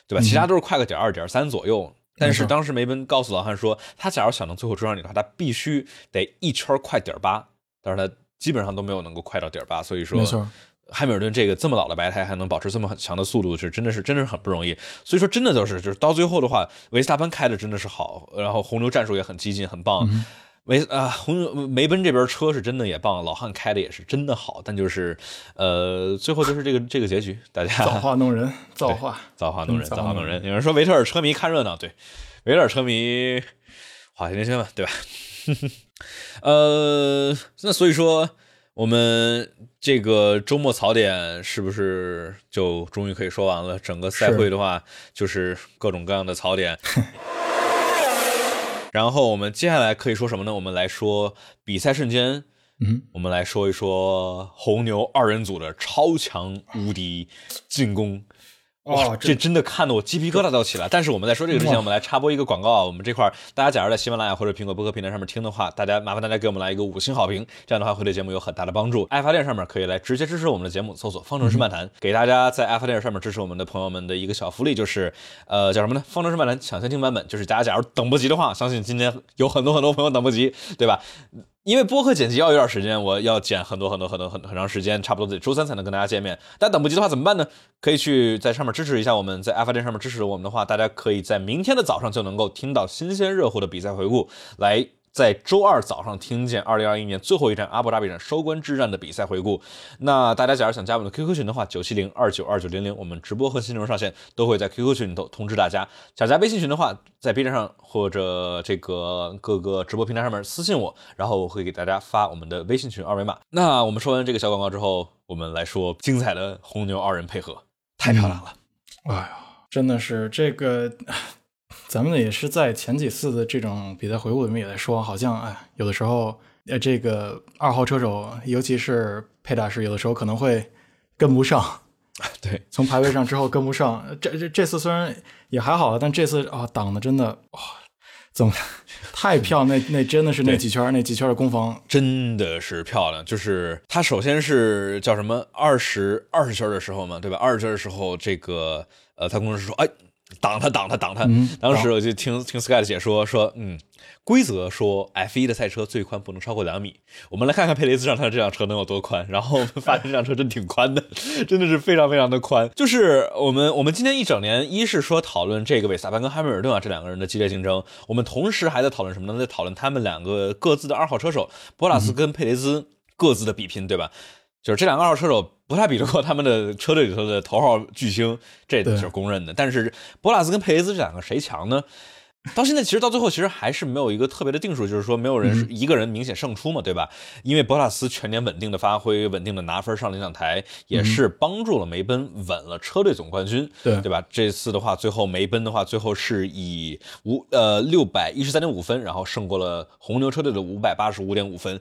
对吧？其他都是快个点二点三左右。但是当时梅奔告诉老汉说，他假如想能最后追上你的话，他必须得一圈快点八。但是他基本上都没有能够快到点八，所以说，汉密尔顿这个这么老的白胎还能保持这么强的速度，是真的是真的是很不容易。所以说，真的就是就是到最后的话，维斯塔潘开的真的是好，然后红牛战术也很激进，很棒。梅啊，红梅奔这边车是真的也棒，老汉开的也是真的好，但就是，呃，最后就是这个这个结局，大家造化弄人，(laughs) 造化，造化弄人，造化弄人。有人说维特尔车迷看热闹，对，维特尔车迷话听听吧，对吧？(laughs) 呃，那所以说我们这个周末槽点是不是就终于可以说完了？整个赛会的话，就是各种各样的槽点。(laughs) 然后我们接下来可以说什么呢？我们来说比赛瞬间，嗯，我们来说一说红牛二人组的超强无敌进攻。哇，这真的看得我鸡皮疙瘩都起来。但是我们在说这个之前，我们来插播一个广告啊。我们这块大家假如在喜马拉雅或者苹果播客平台上面听的话，大家麻烦大家给我们来一个五星好评，这样的话会对节目有很大的帮助。爱发电上面可以来直接支持我们的节目，搜索“方程式漫谈”，给大家在爱发电上面支持我们的朋友们的一个小福利，就是呃叫什么呢？方程式漫谈抢先听版本，就是大家假如等不及的话，相信今天有很多很多朋友等不及，对吧？因为播客剪辑要一段时间，我要剪很多很多很多很很长时间，差不多得周三才能跟大家见面。但等不及的话怎么办呢？可以去在上面支持一下我们，在爱发电上面支持我们的话，大家可以在明天的早上就能够听到新鲜热乎的比赛回顾，来。在周二早上听见2021年最后一站阿布扎比站收官之战的比赛回顾。那大家假如想加我们的 QQ 群的话，九七零二九二九零零，我们直播和新内容上线都会在 QQ 群里头通知大家。想加微信群的话，在 B 站上或者这个各个直播平台上面私信我，然后我会给大家发我们的微信群二维码。那我们说完这个小广告之后，我们来说精彩的红牛二人配合，太漂亮了！哎呀，真的是这个。咱们呢也是在前几次的这种比赛回顾里面也在说，好像哎，有的时候呃，这个二号车手，尤其是佩大师，有的时候可能会跟不上。对，从排位上之后跟不上。这这这次虽然也还好，但这次啊挡的真的哇，怎么太漂亮？那那真的是那几圈那几圈的攻防真的是漂亮。就是他首先是叫什么二十二十圈的时候嘛，对吧？二十圈的时候，这个呃，他工程师说哎。挡他，挡他，挡他！当时我就听听 Sky 的解说说，嗯，规则说 F 一的赛车最宽不能超过两米。我们来看看佩雷兹上他的这辆车能有多宽，然后我们发现这辆车真挺宽的，(laughs) 真的是非常非常的宽。就是我们我们今天一整年，一是说讨论这个韦萨潘跟汉密尔顿啊这两个人的激烈竞争，我们同时还在讨论什么呢？在讨论他们两个各自的二号车手博拉斯跟佩雷兹各自的比拼，对吧？就是这两个二号车手不太比得过他们的车队里头的头号巨星，这是公认的。但是博拉斯跟佩雷兹这两个谁强呢？到现在其实到最后其实还是没有一个特别的定数，就是说没有人一个人明显胜出嘛，对吧？因为博拉斯全年稳定的发挥，稳定的拿分上领奖台，也是帮助了梅奔稳了车队总冠军，对对吧？这次的话，最后梅奔的话，最后是以五呃六百一十三点五分，然后胜过了红牛车队的五百八十五点五分，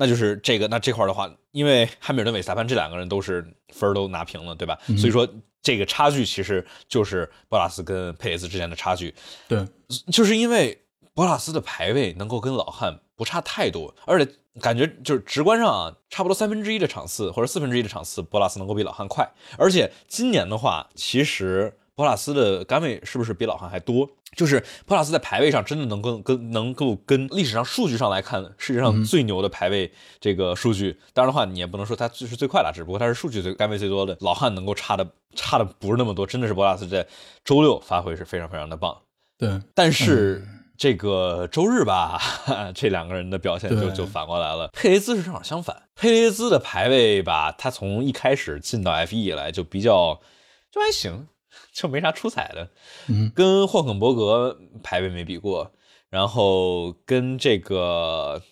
那就是这个那这块的话，因为汉密尔顿、韦萨潘这两个人都是分都拿平了，对吧？所以说。这个差距其实就是博拉斯跟佩雷斯之间的差距，对，就是因为博拉斯的排位能够跟老汉不差太多，而且感觉就是直观上啊，差不多三分之一的场次或者四分之一的场次，博拉斯能够比老汉快，而且今年的话，其实。博拉斯的杆位是不是比老汉还多？就是博拉斯在排位上真的能跟跟能够跟历史上数据上来看，世界上最牛的排位这个数据。当然的话，你也不能说他就是最快了，只不过他是数据最杆位最多的。老汉能够差的差的不是那么多，真的是博拉斯在周六发挥是非常非常的棒。对，但是这个周日吧，(laughs) 这两个人的表现就就反过来了。佩雷兹是正好相反，佩雷兹的排位吧，他从一开始进到 F1 以来就比较就还行。就没啥出彩的，跟霍肯伯格排位没比过，然后跟这个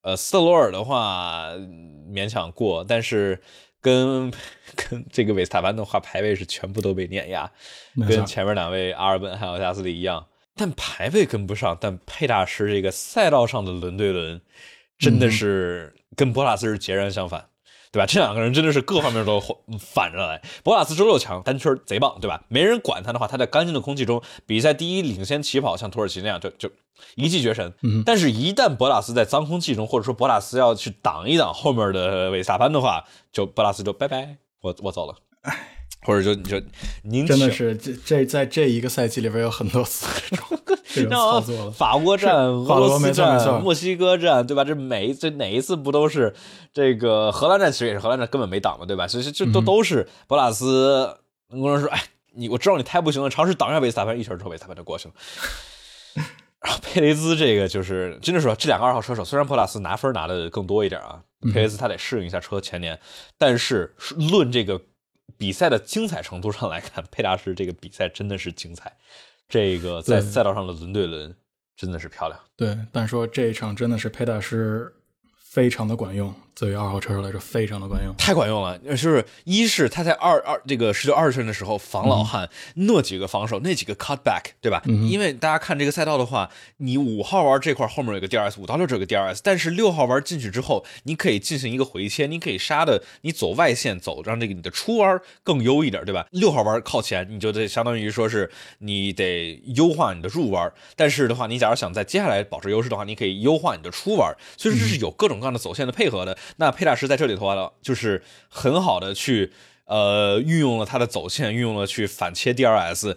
呃斯特罗尔的话勉强过，但是跟 (laughs) 跟这个韦斯塔潘的话排位是全部都被碾压，跟前面两位阿尔本还有加斯利一样，但排位跟不上，但佩大师这个赛道上的轮对轮真的是跟博拉斯是截然相反。对吧？这两个人真的是各方面都反着来。博拉斯周六强，单圈贼棒，对吧？没人管他的话，他在干净的空气中，比赛第一领先起跑，像土耳其那样，就就一骑绝尘。但是，一旦博拉斯在脏空气中，或者说博拉斯要去挡一挡后面的维萨潘的话，就博拉斯就拜拜，我我走了。或者就你就您真的是这这在这一个赛季里边有很多次这种 (laughs) 这种操作了。法国站、俄罗斯站、墨西哥站，对吧？这每一这哪一次不都是这个荷兰站？其实也是荷兰站根本没挡嘛，对吧？所以这都都是博拉斯工程师说：“哎，你我知道你太不行了，尝试挡一下维斯塔潘，一圈之后维斯塔潘就过去了。”然后佩雷兹这个就是真的说，这两个二号车手虽然博拉斯拿分拿的更多一点啊，佩雷兹他得适应一下车前年，但是论这个。比赛的精彩程度上来看，佩大师这个比赛真的是精彩。这个在赛道上的轮对轮真的是漂亮。对，但说这一场真的是佩大师非常的管用，对于二号车手来说非常的管用。太管用了，就是一是他在二二这个十九二十圈的时候防老汉、那几个防守那几个 cutback，对吧？因为大家看这个赛道的话，你五号弯这块后面有个 DRS，五到六这个 DRS，但是六号弯进去之后，你可以进行一个回切，你可以杀的你走外线走，让这个你的出弯更优一点，对吧？六号弯靠前，你就得相当于说是你得优化你的入弯，但是的话，你假如想在接下来保持优势的话，你可以优化你的出弯，所以说这是有各种各样的走线的配合的。那佩大师在这里头呢，就是很好的去呃运用了他的走线，运用了去反切 DRS，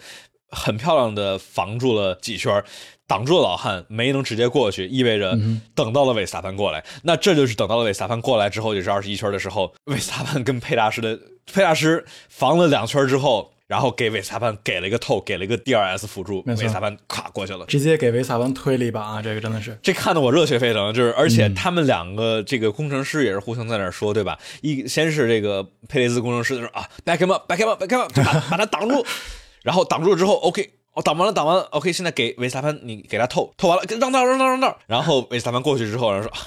很漂亮的防住了几圈，挡住了老汉，没能直接过去，意味着等到了韦斯塔潘过来。那这就是等到了韦斯塔潘过来之后，也是二十一圈的时候，韦斯塔潘跟佩大师的佩大师防了两圈之后。然后给韦斯塔潘给了一个透，给了一个 DRS 辅助，韦斯塔潘卡过去了，直接给韦斯塔潘推了一把啊！这个真的是，这看得我热血沸腾。就是而且他们两个这个工程师也是互相在那说，对吧？一先是这个佩雷兹工程师说啊，back him up，back him up，back him up，把 (laughs) 把他挡住，然后挡住了之后，OK，我挡完了，挡完了，OK，现在给韦斯塔潘，你给他透，透完了，让道，让道，让道。然后韦斯塔潘过去之后，然后说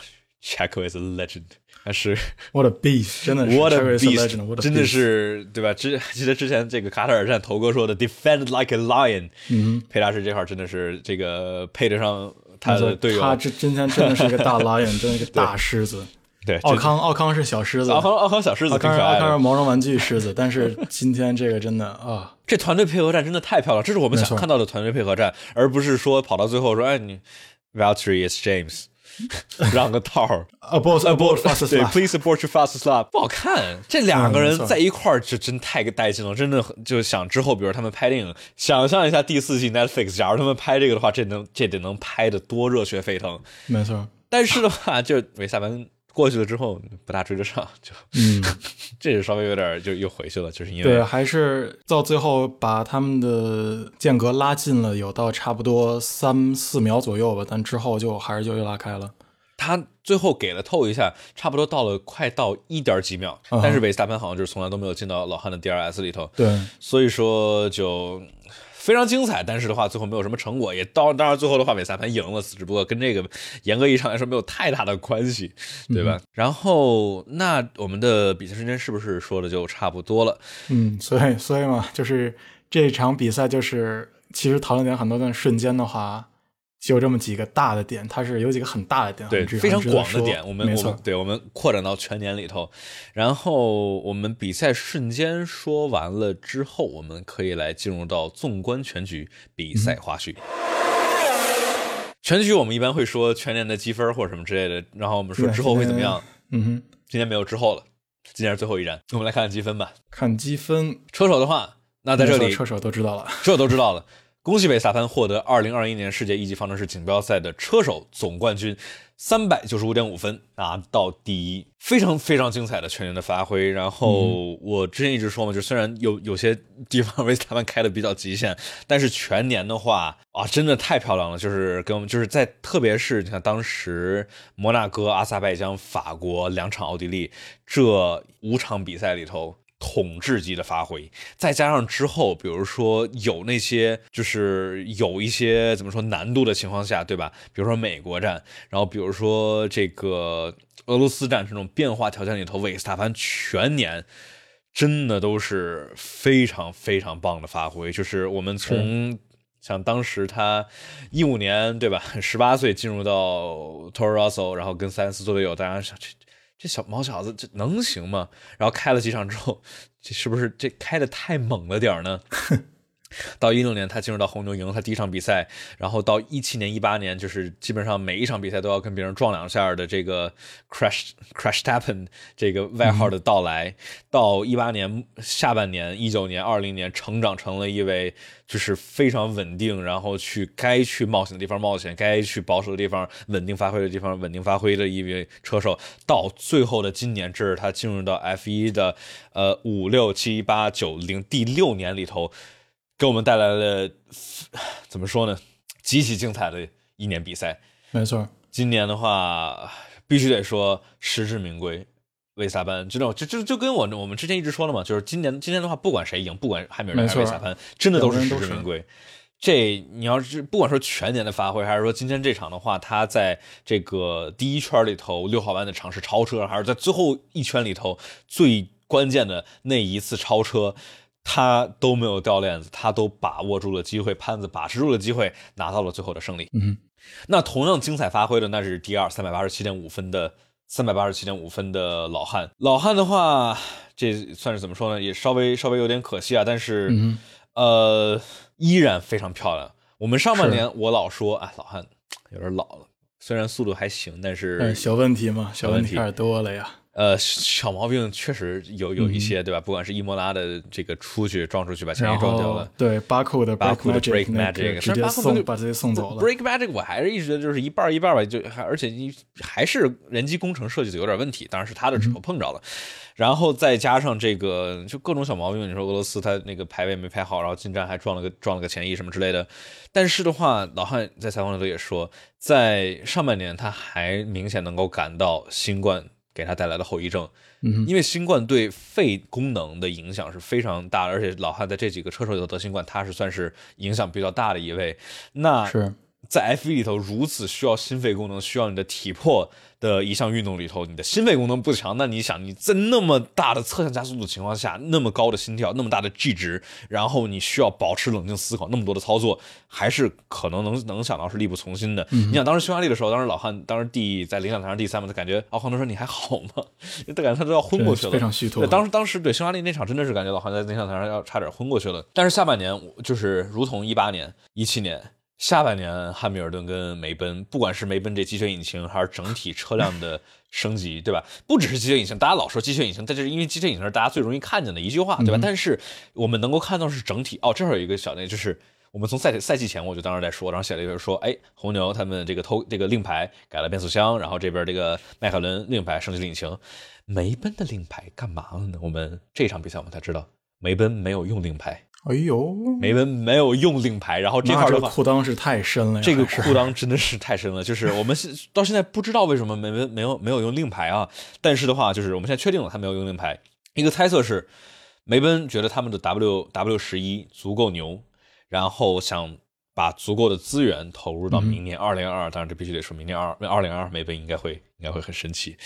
，Check with legend。还是 What a beast，(laughs) 真的是 What a beast，真的是对吧？之记得之前这个卡塔尔站头哥说的 Defend like a lion，嗯，佩大师这块真的是这个配得上他的队友，他这今天真的是一个大 (laughs) lion，真的一个大狮子。对，奥康奥康是小狮子，奥康奥康小狮子，奥康奥康是毛绒玩具狮子，但是今天这个真的啊，(laughs) 这团队配合战真的太漂亮，这是我们想看到的团队配合战，而不是说跑到最后说哎你 Valtteri is James。(laughs) 让个套儿，abort abort fast slap，对，please abort your fast slap，不好看。这两个人在一块儿就真太带劲了，真的就想之后，比如他们拍电影，想象一下第四季 Netflix，假如他们拍这个的话，这能这得能拍的多热血沸腾。没错，但是的话，就韦萨文过去了之后，不大追得上，(laughs) 就嗯，(laughs) 这是稍微有点就又回去了，就是因为对，还是到最后把他们的间隔拉近了，有到差不多三四秒左右吧，但之后就还是就又拉开了。他最后给了透一下，差不多到了快到一点几秒，但是韦斯塔潘好像就是从来都没有进到老汉的 DRS 里头，对，所以说就非常精彩，但是的话最后没有什么成果，也到当然最后的话美赛盘赢了，只不过跟这个严格意义上来说没有太大的关系，对吧？然后那我们的比赛时间是不是说的就差不多了？嗯，所以所以嘛，就是这场比赛就是其实讨论点很多，但瞬间的话。就这么几个大的点，它是有几个很大的点，对，非常广的点。我们我们对我们扩展到全年里头，然后我们比赛瞬间说完了之后，我们可以来进入到纵观全局比赛花絮。全局我们一般会说全年的积分或者什么之类的，然后我们说之后会怎么样？嗯哼，今天没有之后了，今天是最后一站，我们来看看积分吧。看积分，车手的话，那在这里车手都知道了，车手都知道了。恭喜韦萨潘获得二零二一年世界一级方程式锦标赛的车手总冠军，三百九十五点五分拿到第一，非常非常精彩的全年的发挥。然后我之前一直说嘛，就虽然有有些地方韦萨潘开的比较极限，但是全年的话啊，真的太漂亮了。就是跟我们就是在特别是你看当时摩纳哥、阿塞拜疆、法国两场奥地利这五场比赛里头。统治级的发挥，再加上之后，比如说有那些就是有一些怎么说难度的情况下，对吧？比如说美国站，然后比如说这个俄罗斯站这种变化条件里头，韦斯塔潘全年真的都是非常非常棒的发挥。就是我们从像当时他一五年对吧，十八岁进入到 Toro Rosso，然后跟塞恩斯做队友，大家想这。这小毛小子这能行吗？然后开了几场之后，这是不是这开的太猛了点呢？(laughs) 到一六年，他进入到红牛赢了他第一场比赛，然后到一七年、一八年，就是基本上每一场比赛都要跟别人撞两下的这个 crash (laughs) crash happen 这个外号的到来，到一八年下半年、一九年、二零年，成长成了一位就是非常稳定，然后去该去冒险的地方冒险，该去保守的地方稳定发挥的地方稳定发挥的一位车手。到最后的今年，这是他进入到 F 一的呃五六七八九零第六年里头。给我们带来了 (sighs) 怎么说呢？极其精彩的一年比赛。没错，今年的话必须得说实至名归。维萨班，这种就就就跟我我们之前一直说了嘛，就是今年今年的话，不管谁赢，不管汉密尔顿还是维萨班，真的都是实至名归。这你要是不管说全年的发挥，还是说今天这场的话，他在这个第一圈里头六号弯的尝试超车，还是在最后一圈里头最关键的那一次超车，他都没有掉链子，他都把握住了机会，潘子把持住了机会，拿到了最后的胜利。嗯，那同样精彩发挥的那是第二三百八十七点五分的三百八十七点五分的老汉。老汉的话，这算是怎么说呢？也稍微稍微有点可惜啊，但是。嗯呃，依然非常漂亮。我们上半年我老说，哎，老汉有点老了，虽然速度还行，但是小问题嘛，小问题有点多了呀。呃，小毛病确实有有一些，对吧？不管是伊莫拉的这个出去撞出去把前翼撞掉了，对巴库的巴库的 break magic 直接送把这些送走了。break magic 我还是一直觉得就是一半一半吧，就还而且你还是人机工程设计的有点问题，当然是他的指头碰着了。然后再加上这个，就各种小毛病。你说俄罗斯他那个排位没排好，然后进站还撞了个撞了个前翼什么之类的。但是的话，老汉在采访里头也说，在上半年他还明显能够感到新冠给他带来的后遗症。嗯，因为新冠对肺功能的影响是非常大的，而且老汉在这几个车手里头得新冠，他是算是影响比较大的一位。那是。在 F 一里头，如此需要心肺功能、需要你的体魄的一项运动里头，你的心肺功能不强，那你想你在那么大的侧向加速度的情况下，那么高的心跳，那么大的 G 值，然后你需要保持冷静思考，那么多的操作，还是可能能能想到是力不从心的。你想当时匈牙利的时候，当时老汉当时第在领奖台上第三嘛，他感觉奥康德说你还好吗？(laughs) 他感觉他都要昏过去了，非常虚脱。当时当时对匈牙利那场真的是感觉老汉在领奖台上要差点昏过去了。但是下半年就是如同一八年、一七年。下半年，汉密尔顿跟梅奔，不管是梅奔这机械引擎，还是整体车辆的升级，对吧？不只是机械引擎，大家老说机械引擎，但就是因为机械引擎是大家最容易看见的一句话，对吧？但是我们能够看到是整体。哦，这会儿有一个小内，就是我们从赛赛季前我就当时在说，然后写了一个说，哎，红牛他们这个偷这个令牌改了变速箱，然后这边这个迈凯伦令牌升级了引擎，梅奔的令牌干嘛了呢？我们这场比赛我们才知道，梅奔没有用令牌。哎呦，梅奔没有用令牌，然后这块的话，裤裆是太深了。这个裤裆真的是太深了，(laughs) 就是我们现到现在不知道为什么梅奔没有没有用令牌啊。但是的话，就是我们现在确定了他没有用令牌。一个猜测是，梅奔觉得他们的 W W 十一足够牛，然后想。把足够的资源投入到明年二零二二，当然这必须得说明年二二零二二梅奔应该会应该会很神奇。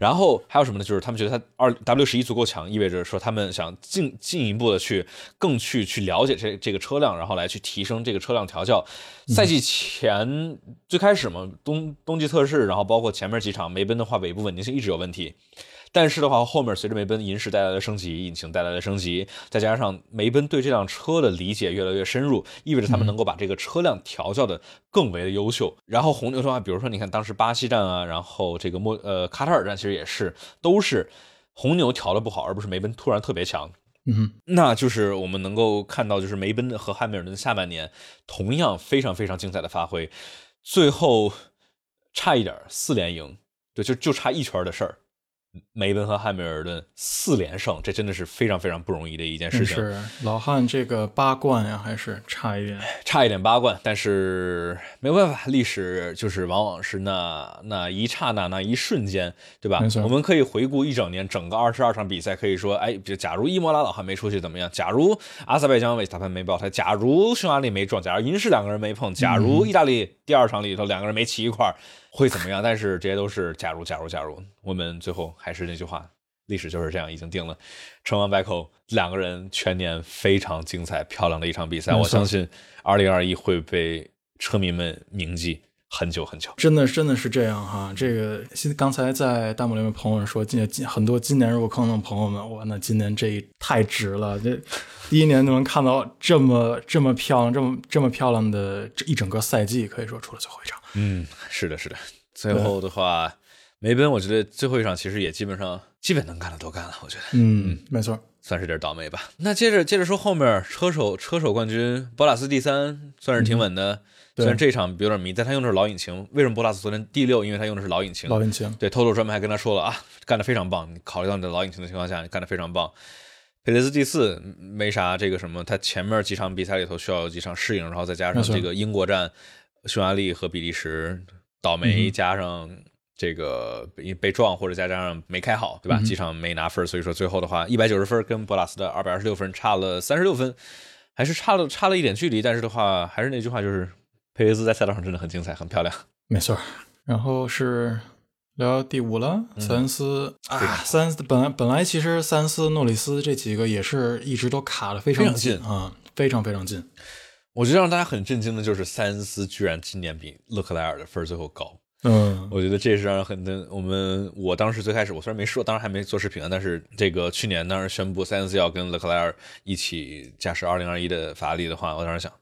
然后还有什么呢？就是他们觉得他二 W 十一足够强，意味着说他们想进进一步的去更去去了解这这个车辆，然后来去提升这个车辆调教。赛季前最开始嘛，冬冬季测试，然后包括前面几场梅奔的话，尾部稳定性一直有问题。但是的话，后面随着梅奔银石带来的升级，引擎带来的升级，再加上梅奔对这辆车的理解越来越深入，意味着他们能够把这个车辆调教的更为的优秀。然后红牛的话，比如说你看当时巴西站啊，然后这个莫呃卡塔尔站，其实也是都是红牛调的不好，而不是梅奔突然特别强。嗯，那就是我们能够看到，就是梅奔和汉密尔顿的下半年同样非常非常精彩的发挥，最后差一点四连赢，对，就就差一圈的事儿。梅奔和汉密尔顿四连胜，这真的是非常非常不容易的一件事情。是老汉这个八冠呀，还是差一点，差一点八冠。但是没有办法，历史就是往往是那那一刹那那一瞬间，对吧？我们可以回顾一整年，整个二十二场比赛，可以说，哎，比如假如伊莫拉老汉没出去怎么样？假如阿塞拜疆维斯塔潘没爆胎？假如匈牙利没撞？假如银石两个人没碰？假如意大利第二场里头两个人没骑一块儿？会怎么样？但是这些都是假如，假如，假如。我们最后还是那句话，历史就是这样，已经定了。成王败寇，两个人全年非常精彩、漂亮的一场比赛。我相信，二零二一会被车迷们铭记很久很久。真的，真的是这样哈。这个，刚才在弹幕里面朋友说，今今很多今年入坑的朋友们，哇，那今年这太值了。这第一年就能看到这么这么漂亮、这么这么漂亮的这一整个赛季，可以说除了最后一场。嗯，是的，是的。最后的话，梅奔，我觉得最后一场其实也基本上基本能干的都干了。我觉得，嗯，没错，算是点倒霉吧。那接着接着说后面车手车手冠军，博拉斯第三，算是挺稳的。虽然这场有点迷，但他用的是老引擎。为什么博拉斯昨天第六？因为他用的是老引擎。老引擎。对，透露专门还跟他说了啊，干得非常棒。你考虑到你的老引擎的情况下，你干得非常棒。佩雷斯第四，没啥这个什么，他前面几场比赛里头需要有几场适应，然后再加上这个英国站、匈牙利和比利时。倒霉加上这个被被撞，或者再加上没开好，对吧？机场没拿分，所以说最后的话，一百九十分跟博拉斯的二百二十六分差了三十六分，还是差了差了一点距离，但是的话，还是那句话，就是佩雷兹在赛道上真的很精彩，很漂亮。没错。然后是聊第五了，塞恩斯啊，塞恩斯本来本来其实塞恩斯、诺里斯这几个也是一直都卡的非常近啊，非常非常近。我觉得让大家很震惊的就是塞恩斯居然今年比勒克莱尔的分最后高。嗯，我觉得这是让人很的。我们我当时最开始我虽然没说，当然还没做视频啊，但是这个去年当时宣布塞恩斯要跟勒克莱尔一起驾驶2021的法拉利的话，我当时想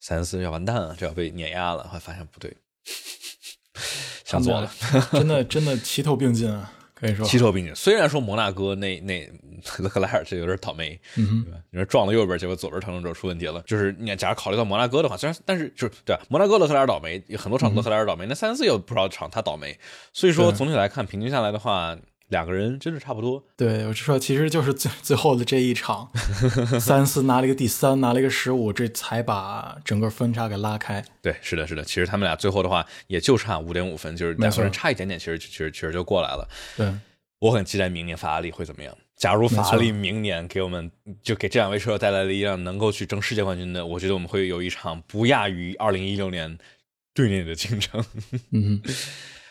塞恩斯要完蛋了，这要被碾压了。后来发现不对，(laughs) 想错了，真的真的齐头并进啊。可以说齐头并进。虽然说摩纳哥那那勒克莱尔这有点倒霉，嗯对吧？你说撞了右边，结果左边腾之后出问题了。就是你假如考虑到摩纳哥的话，虽然但是就是对摩纳哥勒克莱尔倒霉，有很多场勒克莱尔倒霉，那三四有不少场他倒霉。所以说总体来看，平均下来的话。两个人真的差不多，对我就说，其实就是最最后的这一场，(laughs) 三四拿了一个第三，拿了一个十五，这才把整个分差给拉开。对，是的，是的，其实他们俩最后的话也就差五点五分，就是两个人差一点点，其实其实其实就过来了。对，我很期待明年法拉利会怎么样。假如法拉利明年给我们就给这两位车手带来了一辆能够去争世界冠军的，我觉得我们会有一场不亚于二零一六年对内的竞争。嗯。(laughs)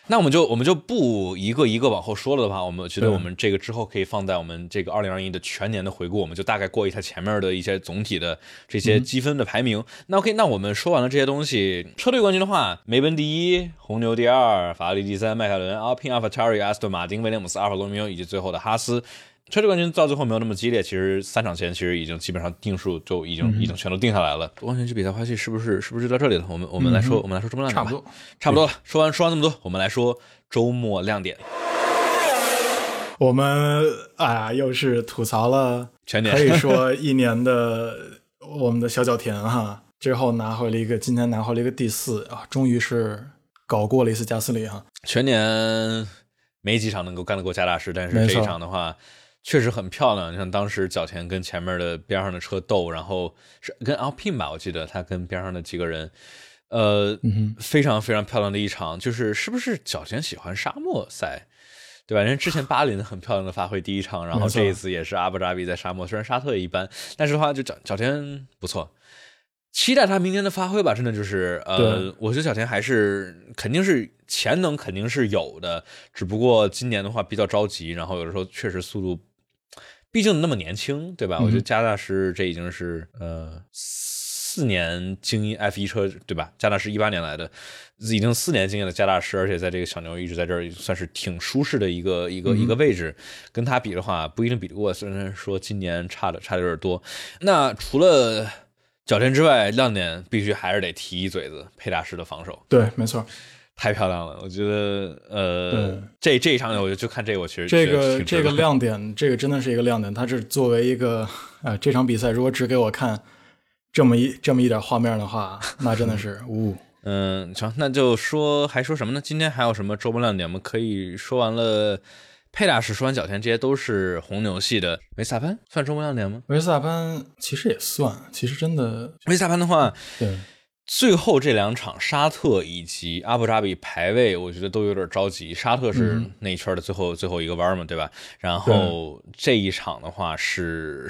那我们就我们就不一个一个往后说了的话，我们觉得我们这个之后可以放在我们这个二零二一的全年的回顾，我们就大概过一下前面的一些总体的这些积分的排名。那 OK，那我们说完了这些东西，车队冠军的话，梅奔第一，红牛第二，法拉利第三，迈凯伦、阿尔宾、阿法塔利、阿斯顿马丁、威廉姆斯、阿尔法罗密欧以及最后的哈斯。车队冠军到最后没有那么激烈，其实三场前其实已经基本上定数就已经已经全都定下来了。完全区比赛花絮是不是是不是就到这里了？我们我们来说我们来说周末亮点吧。差不多差不多了。说完说完这么多，我们来说周末亮点。我们啊又是吐槽了全年，可以说一年的我们的小角田哈，(laughs) 之后拿回了一个今天拿回了一个第四啊，终于是搞过了一次加斯利哈。全年没几场能够干得过加大师，但是这一场的话。确实很漂亮，你像当时角田跟前面的边上的车斗，然后是跟 Alpine 吧，我记得他跟边上的几个人，呃，非常非常漂亮的一场。就是是不是角田喜欢沙漠赛，对吧？人之前巴林很漂亮的发挥第一场，然后这一次也是阿布扎比在沙漠，虽然沙特也一般，但是的话就角角田不错，期待他明天的发挥吧。真的就是，呃，我觉得角田还是肯定是潜能肯定是有的，只不过今年的话比较着急，然后有的时候确实速度。毕竟那么年轻，对吧？我觉得加大师这已经是呃四年经验 F 一车，对吧？加大师一八年来的，已经四年经验的加大师，而且在这个小牛一直在这儿算是挺舒适的一个一个一个位置。跟他比的话，不一定比得过。虽然说今年差的差的有点多。那除了角田之外，亮点必须还是得提一嘴子佩大师的防守。对，没错。太漂亮了，我觉得，呃，这这一场我就就看这个，我其实这个这个 (laughs) 亮点，这个真的是一个亮点。它是作为一个，呃，这场比赛如果只给我看这么一这么一点画面的话，那真的是，(laughs) 呜，嗯，行，那就说还说什么呢？今天还有什么周末亮点？我们可以说完了，佩大师说完角田，这些都是红牛系的。维萨潘算周末亮点吗？维萨潘其实也算，其实真的，维萨潘的话，对。最后这两场，沙特以及阿布扎比排位，我觉得都有点着急。沙特是那一圈的最后最后一个弯嘛，对吧？然后这一场的话是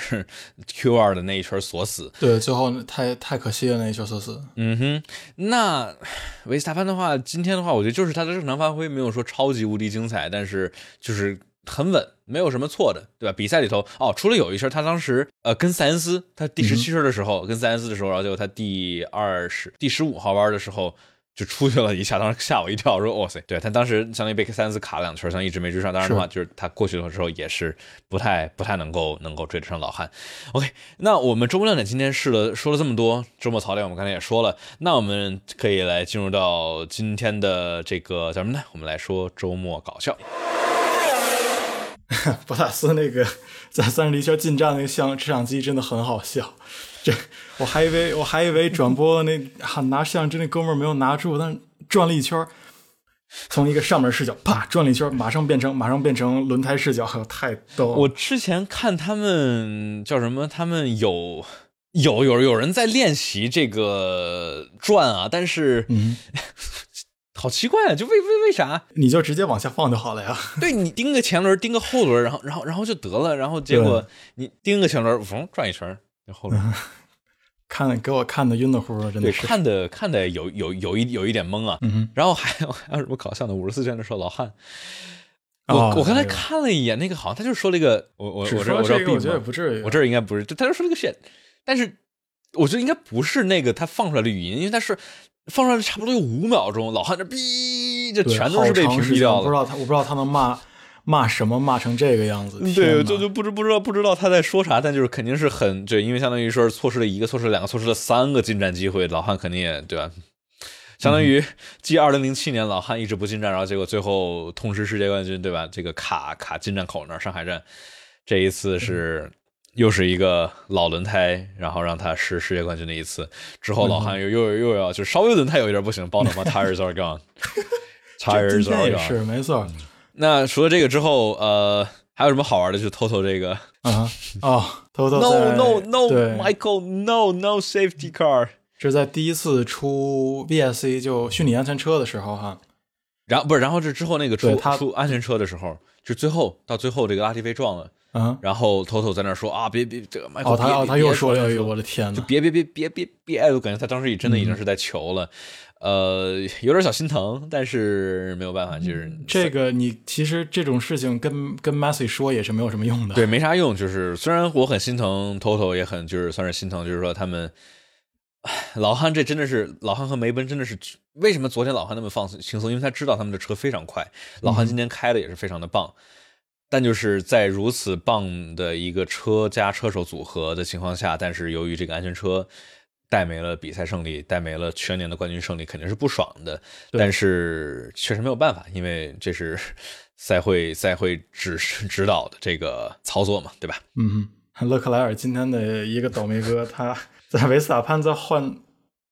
Q (laughs) 二的那一圈锁死，对，最后太太可惜了那一圈锁死。嗯哼，那维斯塔潘的话，今天的话，我觉得就是他的正常发挥没有说超级无敌精彩，但是就是。很稳，没有什么错的，对吧？比赛里头哦，除了有一圈，他当时呃跟塞恩斯，他第十七圈的时候跟塞恩斯的时候，然后结果他第二十、第十五号弯的时候就出去了一下，当时吓我一跳，说哇塞，对他当时相当于被塞恩斯卡了两圈，像一直没追上。当然的话，就是他过去的时候也是不太不太能够能够追得上老汉。OK，那我们周末亮点今天试了说了这么多，周末槽点我们刚才也说了，那我们可以来进入到今天的这个叫什么呢？我们来说周末搞笑。(laughs) 博塔斯那个在三十里圈进站那个相摄像机真的很好笑，这我还以为我还以为转播那拿摄像机那哥们儿没有拿住，但转了一圈，从一个上面视角啪转了一圈，马上变成马上变成轮胎视角，(laughs) 太逗了。我之前看他们叫什么，他们有有有有人在练习这个转啊，但是。(laughs) 好奇怪啊！就为为为啥？你就直接往下放就好了呀。(laughs) 对你盯个前轮，盯个后轮，然后然后然后就得了。然后结果你盯个前轮，嗡转一圈，那后轮。看给我看的晕的乎的，真的对，是。看的看的有有有一有一点懵啊。嗯哼，然后还有还有什么搞笑的？五十四圈的时候，老汉，我、哦我刚才看了一眼，那个好像他就说了一个，我我我这我这我觉得也不至于。我这儿应该不是，他就说了个 shit，但是我觉得应该不是那个他放出来的语音，因为他是放出来差不多有五秒钟，老汉这哔，这全都是被屏蔽掉了。我不知道他，我不知道他能骂骂什么，骂成这个样子。对，就就不知不知道不知道他在说啥，但就是肯定是很对，因为相当于说是错失了一个，错失了两个，错失了三个进站机会，老汉肯定也对吧？相当于继二零零七年老汉一直不进站，然后结果最后痛失世界冠军，对吧？这个卡卡进站口那儿上海站，这一次是又是一个老轮胎，然后让他是世界冠军的一次。之后老汉又又又要就稍微轮胎有一点不行，帮他妈 tires are gone。这 tires are 也 gone。是没错。那除了这个之后，呃，还有什么好玩的？就偷偷这个啊哦，偷偷 No no no，Michael no no safety car。这是在第一次出 VSC 就虚拟安全车的时候哈，然后不是，然后这之后那个出他出安全车的时候，就最后到最后这个拉蒂被撞了，嗯，然后头头在那说啊，别别这个 Michael，哦，他别哦他又说了，哎别呦，我的天呐，就别别别别别别，哎我感觉他当时也真的已经是在求了，呃，有点小心疼，但是没有办法，就是这个你其实这种事情跟跟 Messi 说也是没有什么用的。对，没啥用。就是虽然我很心疼 Toto，也很就是算是心疼，就是说他们唉老汉这真的是老汉和梅奔真的是为什么昨天老汉那么放松轻松？因为他知道他们的车非常快，老汉今天开的也是非常的棒。但就是在如此棒的一个车加车手组合的情况下，但是由于这个安全车带没了比赛胜利，带没了全年的冠军胜利，肯定是不爽的。但是确实没有办法，因为这是赛会赛会指指导的这个操作嘛，对吧？嗯哼，勒克莱尔今天的一个倒霉哥，他在维斯塔潘在换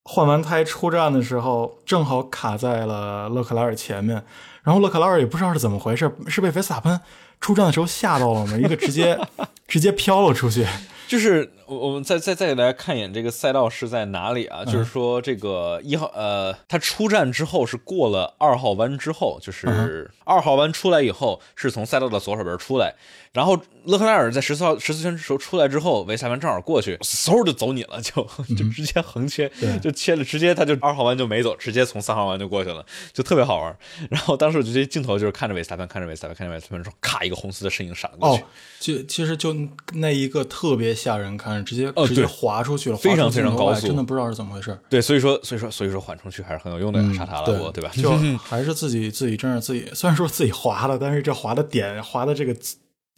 换完胎出站的时候，正好卡在了勒克莱尔前面，然后勒克莱尔也不知道是怎么回事，是被维斯塔潘出站的时候吓到了吗？一个直接 (laughs) 直接飘了出去。就是我我们再再再给大家看一眼这个赛道是在哪里啊？就是说这个一号呃，他出站之后是过了二号弯之后，就是二号弯出来以后是从赛道的左手边出来，然后勒克莱尔在十四号十四圈的时候出来之后，维斯塔潘正好过去，嗖就走你了，就就直接横切，对就切了，直接他就二号弯就没走，直接从三号弯就过去了，就特别好玩。然后当时我就这镜头就是看着维斯塔潘，看着维斯塔潘，看着维斯塔潘，说咔一个红丝的身影闪了过哦去。，就其实就那一个特别吓人，看直接、哦直接对滑出去了，非常非常高速真的不知道是怎么回事。对，所以说，所以说，所以说缓冲区还是很有用的，沙塔拉波，对吧？就 (laughs) 还是自己自己真是自己，虽然说自己滑了，但是这滑的点滑的这个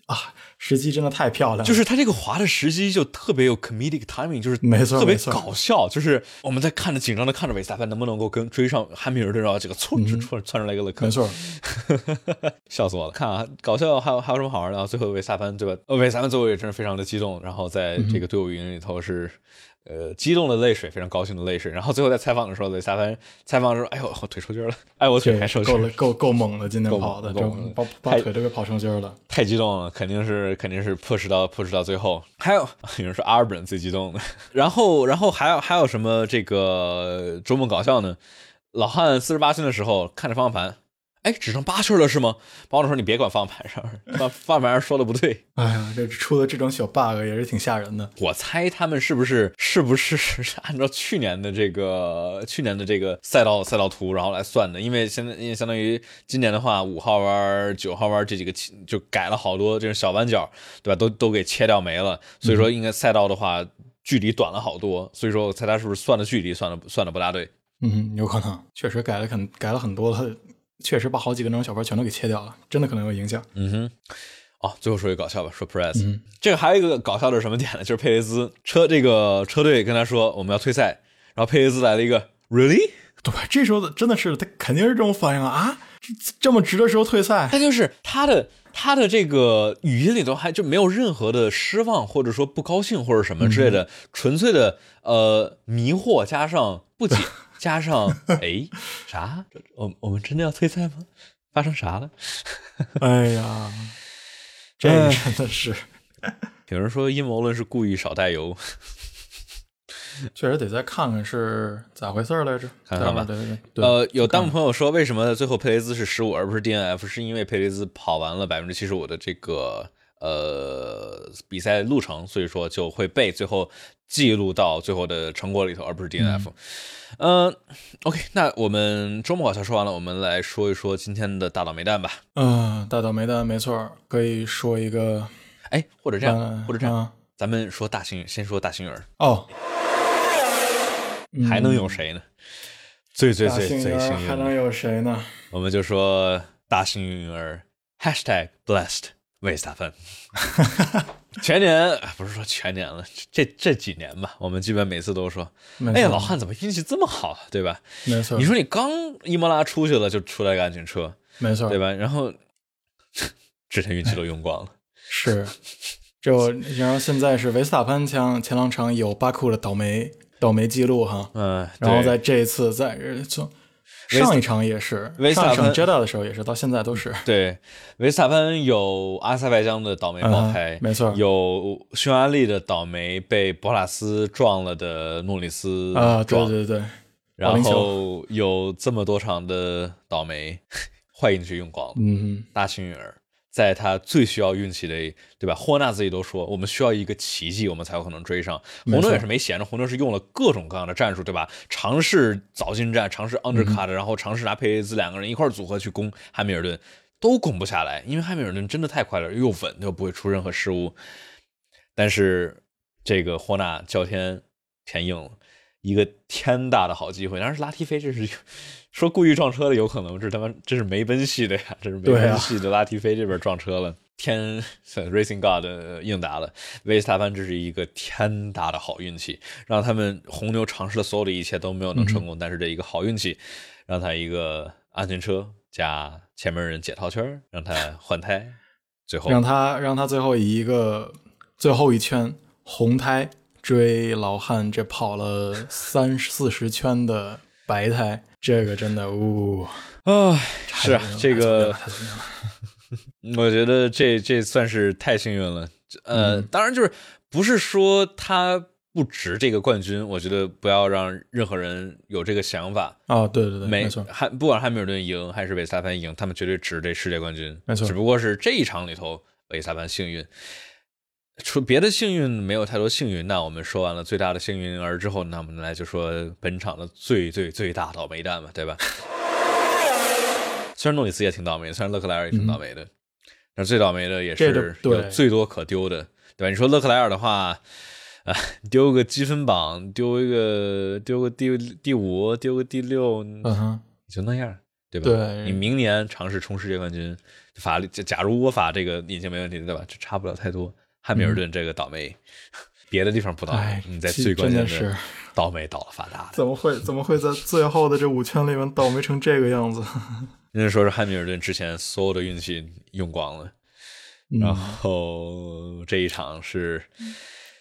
啊时机真的太漂亮了，就是他这个滑的时机就特别有 comedic timing，就是没错特别搞笑。就是我们在看着紧张的看着韦斯塔潘能不能够跟追上汉密尔顿，然后这个窜就窜窜出来一个勒克没，错，(laughs) 笑死我了。看啊，搞笑还有还有什么好玩的啊？最后韦斯塔潘对吧？呃，维斯塔潘最后也真是非常的激动，然后在这个队伍语音里头是。呃，激动的泪水，非常高兴的泪水。(laughs) 然后最后在采访的时候，雷萨凡采访的时候，哎呦，我腿抽筋了，(laughs) 哎，我腿还抽筋了够了，够够猛的，今天够跑的，这猛够把把腿都给跑抽筋了。太激动了，肯定是肯定是 push 到 push 到最后。还有 (laughs) 有人说阿尔本最激动的，然后然后还有还有什么这个周末搞笑呢？老汉四十八岁的时候看着方向盘，哎，只剩八圈了是吗？保总说你别管方向盘上，方方向盘上说的不对。(laughs) 哎呀，这出的这种小 bug 也是挺吓人的。我猜他们是不是是不是是按照去年的这个去年的这个赛道赛道图，然后来算的？因为现在因为相当于今年的话，五号弯、九号弯这几个就改了好多这种小弯角，对吧？都都给切掉没了，所以说应该赛道的话距离短了好多，所以说我猜他是不是算的距离算的算的不大对？嗯，有可能，确实改了很改了很多了，确实把好几个那种小弯全都给切掉了，真的可能有影响。嗯哼。哦，最后说一个搞笑吧，说 Press，、嗯这个还有一个搞笑的是什么点呢？就是佩雷兹车这个车队跟他说我们要退赛，然后佩雷兹来了一个 Really？对，这时候真的是他肯定是这种反应啊啊，这这么直的时候退赛，他就是他的他的这个语音里头还就没有任何的失望，或者说不高兴或者什么之类的，纯粹的呃迷惑加上不解 (laughs) 加上 (laughs) 哎啥？我我们真的要退赛吗？发生啥了？(laughs) 哎呀，这真的是，(laughs) 有人说阴谋论是故意少带油，确实得再看看是咋回事儿来着。看看吧对对对对，呃，有弹幕朋友说，为什么最后佩雷兹是十五而不是 DNF？是因为佩雷兹跑完了百分之七十五的这个呃比赛路程，所以说就会被最后记录到最后的成果里头，而不是 DNF。嗯，OK，那我们周末搞笑说完了，我们来说一说今天的大倒霉蛋吧。嗯，大倒霉蛋没错，可以说一个，哎，或者这样，嗯或者这样，嗯咱们说大幸运，先说大幸运儿，哦，还能有谁呢？最最最最幸运还能有谁呢？我们就说大幸运儿 #hashtag blessed 维斯塔芬。(laughs) 全年不是说全年了，这这几年吧，我们基本每次都说，哎呀，老汉怎么运气这么好啊，对吧？没错，你说你刚伊莫拉出去了，就出来个安全车，没错，对吧？然后 (laughs) 之前运气都用光了，(laughs) 是，就然后现在是维斯塔潘前前两场有巴库的倒霉倒霉记录哈，嗯，然后在这一次在从上一场也是，维斯塔潘上一场 Jeddah 的时候也是，到现在都是，对维斯塔潘有阿塞拜疆的倒霉爆胎，嗯没错。有匈牙利的倒霉被博拉斯撞了的诺里斯啊，对撞，对对，然后有这么多场的倒霉，(laughs) 坏运气用光了，嗯大幸运儿。在他最需要运气的，对吧？霍纳自己都说，我们需要一个奇迹，我们才有可能追上。红牛也是没闲着，红牛是用了各种各样的战术，对吧？尝试早进站，尝试 undercut，、然后尝试拿佩雷兹两个人一块组合去攻汉密尔顿，都攻不下来，因为汉密尔顿真的太快了，又稳又不会出任何失误。但是这个霍纳叫天天应了，一个天大的好机会。当然是拉提菲，这是说故意撞车的有可能，这是他妈这是梅奔系的呀，这是梅奔系的拉提菲这边撞车了。天 Racing God 呃应答了，维斯塔潘这是一个天大的好运气，让他们红牛尝试了所有的一切都没有能成功，但是这一个好运气，让他一个安全车加前面人解套圈儿，让他换胎，最后让他让他最后以一个最后一圈红胎追老汉，这跑了三四十圈的白胎，这个真的呜、啊，是啊这个 (laughs) 我觉得这这算是太幸运了。呃，嗯当然就是不是说他不值这个冠军，我觉得不要让任何人有这个想法。啊，对对对，没没错，汉不管汉密尔顿赢还是维斯塔潘赢，他们绝对值这世界冠军。没错只不过是这一场里头维斯塔潘幸运。除别的幸运没有太多幸运，那我们说完了最大的幸运儿之后，那我们来就说本场的最最最大倒霉蛋吧，对吧？(laughs) 虽然诺里斯也挺倒霉，虽然勒克莱尔也挺倒霉的，但最倒霉的也是对有最多可丢的，对吧？你说勒克莱尔的话，啊，丢个积分榜，丢一个丢个第第五，丢个第六，嗯哼，就那样，对吧？对你明年尝试冲世界冠军，法律假如我法这个引擎没问题，对吧？这差不了太多。汉密尔顿这个倒霉，别的地方不倒霉哎，你在最关键的是倒霉倒了发大的。怎么会怎么会在最后的这五圈里面倒霉成这个样子？(laughs) 人家说是汉密尔顿之前所有的运气用光了，然嗯，后这一场是，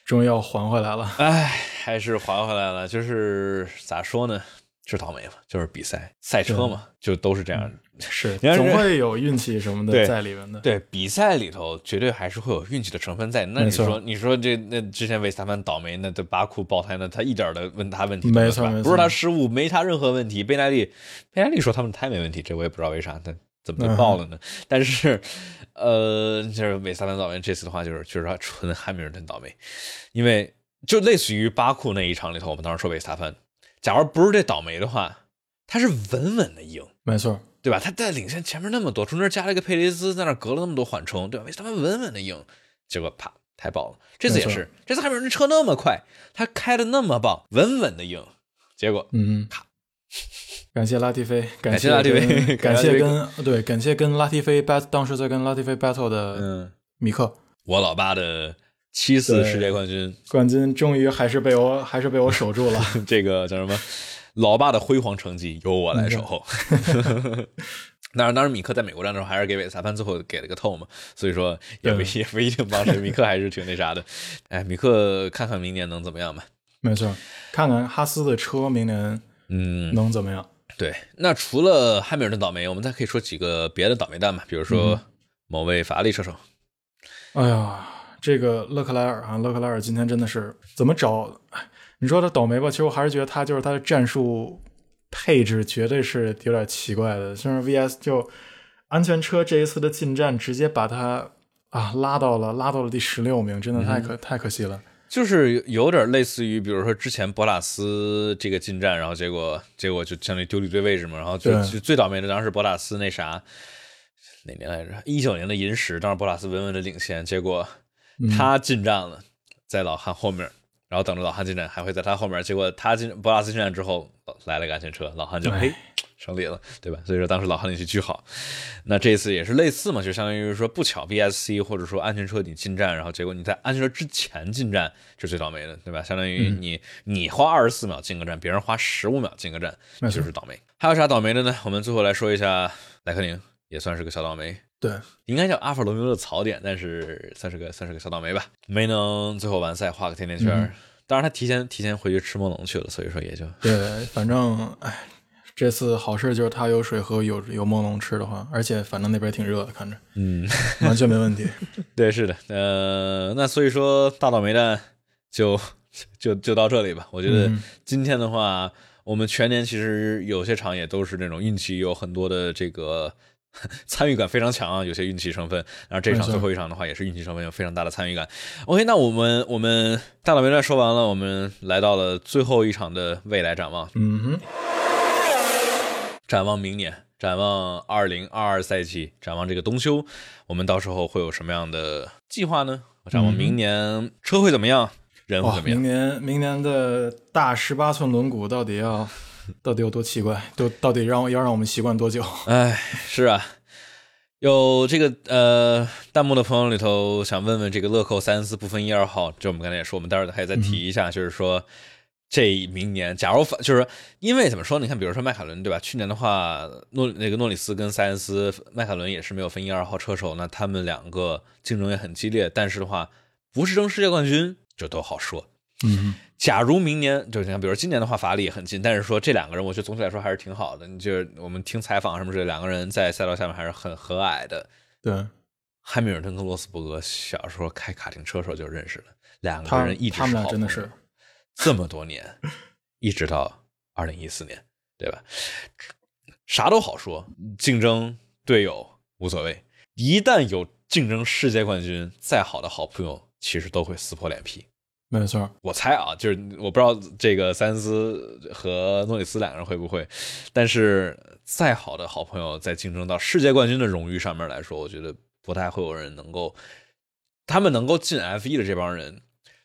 终于要还回来了。哎，还是还回来了。就是咋说呢？是倒霉嘛，就是比赛赛车嘛，就都是这样。是，总会有运气什么的在里面的。对比赛里头，绝对还是会有运气的成分在。那你说，你说这那之前维斯塔潘倒霉，那这巴库爆胎，那他一点的问他问题没错没错不是他失误，没他任何问题。贝奈利，贝奈利说他们胎没问题，这我也不知道为啥，他怎么就爆了呢？但是，呃，就是维斯塔潘倒霉，这次的话就是就是他纯汉密尔顿倒霉，因为就类似于巴库那一场里头，我们当时说维斯塔潘，假如不是这倒霉的话，他是稳稳的赢。没错，对吧？他在领先前面那么多，中间加了一个佩雷斯，在那隔了那么多缓冲，对吧？维斯塔潘稳稳的赢，结果啪太爆了。这次也是，这次汉密尔顿车那么快，他开的那么棒，稳稳的赢，结果嗯，感谢拉蒂菲，感谢拉蒂菲 (laughs) 感谢跟对感谢跟拉蒂菲 battle 当时在跟拉蒂菲 battle 的嗯，米克我老爸的七次世界冠军，冠军，终于还是被我还是被我守住了。(laughs) 这个叫什么？老爸的辉煌成绩由我来守候。(laughs) 当然，当然，米克在美国站的时候还是给韦斯塔潘最后给了个透嘛，所以说也不也不一定帮谁。米克还是挺那啥的。哎，米克看看明年能怎么样吧。没错，看看哈斯的车明年嗯，能怎么样？对，那除了汉密尔顿倒霉，我们再可以说几个别的倒霉蛋吧，比如说某位法拉利车手。哎呀，这个勒克莱尔啊，勒克莱尔今天真的是怎么找？哎你说他倒霉吧，其实我还是觉得他就是他的战术配置绝对是有点奇怪的。像是 VS 就安全车这一次的进站，直接把他啊，拉到了拉到了第十六名，真的太可、太可惜了。就是有点类似于，比如说之前博拉斯这个进站，然后结果结果就相当于丢了一堆位置嘛，然后就对就最倒霉的当时博拉斯那啥哪年来着？一九年的银石，当时博拉斯稳稳的领先，结果他进站了，在老汉后面，然后等着老汉进站，还会在他后面，结果他进博拉斯进站之后来了个安全车，老汉就哎嘿。胜利了，对吧？所以说当时老汉运气巨好。那这次也是类似嘛，就相当于说不巧 BSC 或者说安全车你进站，然后结果你在安全车之前进站，这是最倒霉的，对吧？相当于你、你花二十四秒进个站，别人花十五秒进个站，就是倒霉。还有啥倒霉的呢？我们最后来说一下莱克宁，也算是个小倒霉。对，应该叫阿法罗密欧的槽点，但是算是个算是个小倒霉吧，没能最后完赛画个甜甜圈儿。当然他提前提前回去吃梦龙去了，所以说也就对，反正哎，这次好事就是他有水喝，有有梦龙吃的话，而且反正那边挺热的，看着嗯，完全没问题。(laughs) 对，是的，呃，那所以说大倒霉蛋就就就到这里吧。我觉得嗯今天的话，我们全年其实有些场也都是那种运气有很多的这个 (laughs) 参与感非常强啊，有些运气成分。然后这场最后一场的话，也是运气成分有非常大的参与感。OK，那我们我们大倒霉蛋说完了，我们来到了最后一场的未来展望。嗯哼，展望明年，展望二零二二赛季，展望这个冬休，我们到时候会有什么样的计划呢？展望明年车会怎么样，人会，怎么样？明年明年的大十八寸轮毂到底要 (laughs) 到底有多奇怪？都到底让要让我们习惯多久？(laughs) 哎，是啊，有这个呃弹幕的朋友里头想问问这个乐扣塞恩斯不分一二号，就我们刚才也说，我们待会儿还再提一下，就是说。这明年，假如反就是因为怎么说呢？你看，比如说迈凯伦，对吧？去年的话，诺那个诺里斯跟塞恩斯，迈凯伦也是没有分一二号车手，那他们两个竞争也很激烈。但是的话，不是争世界冠军，这都好说。嗯假如明年，就是你看，比如说今年的话，法拉利也很近，但是说这两个人，我觉得总体来说还是挺好的。你就是我们听采访什么之类，两个人在赛道下面还是很和蔼的。对汉密尔顿跟罗斯伯格小时候开卡丁车时候就认识了，两个人一直他们是好朋友俩真的是这么多年，一直到二零一四年，对吧？啥都好说，竞争队友无所谓，一旦有竞争世界冠军，再好的好朋友其实都会撕破脸皮。没错。我猜啊，就是我不知道这个塞恩斯和诺里斯两个人会不会，但是再好的好朋友，在竞争到世界冠军的荣誉上面来说，我觉得不太会有人能够，他们能够进 F 一的这帮人，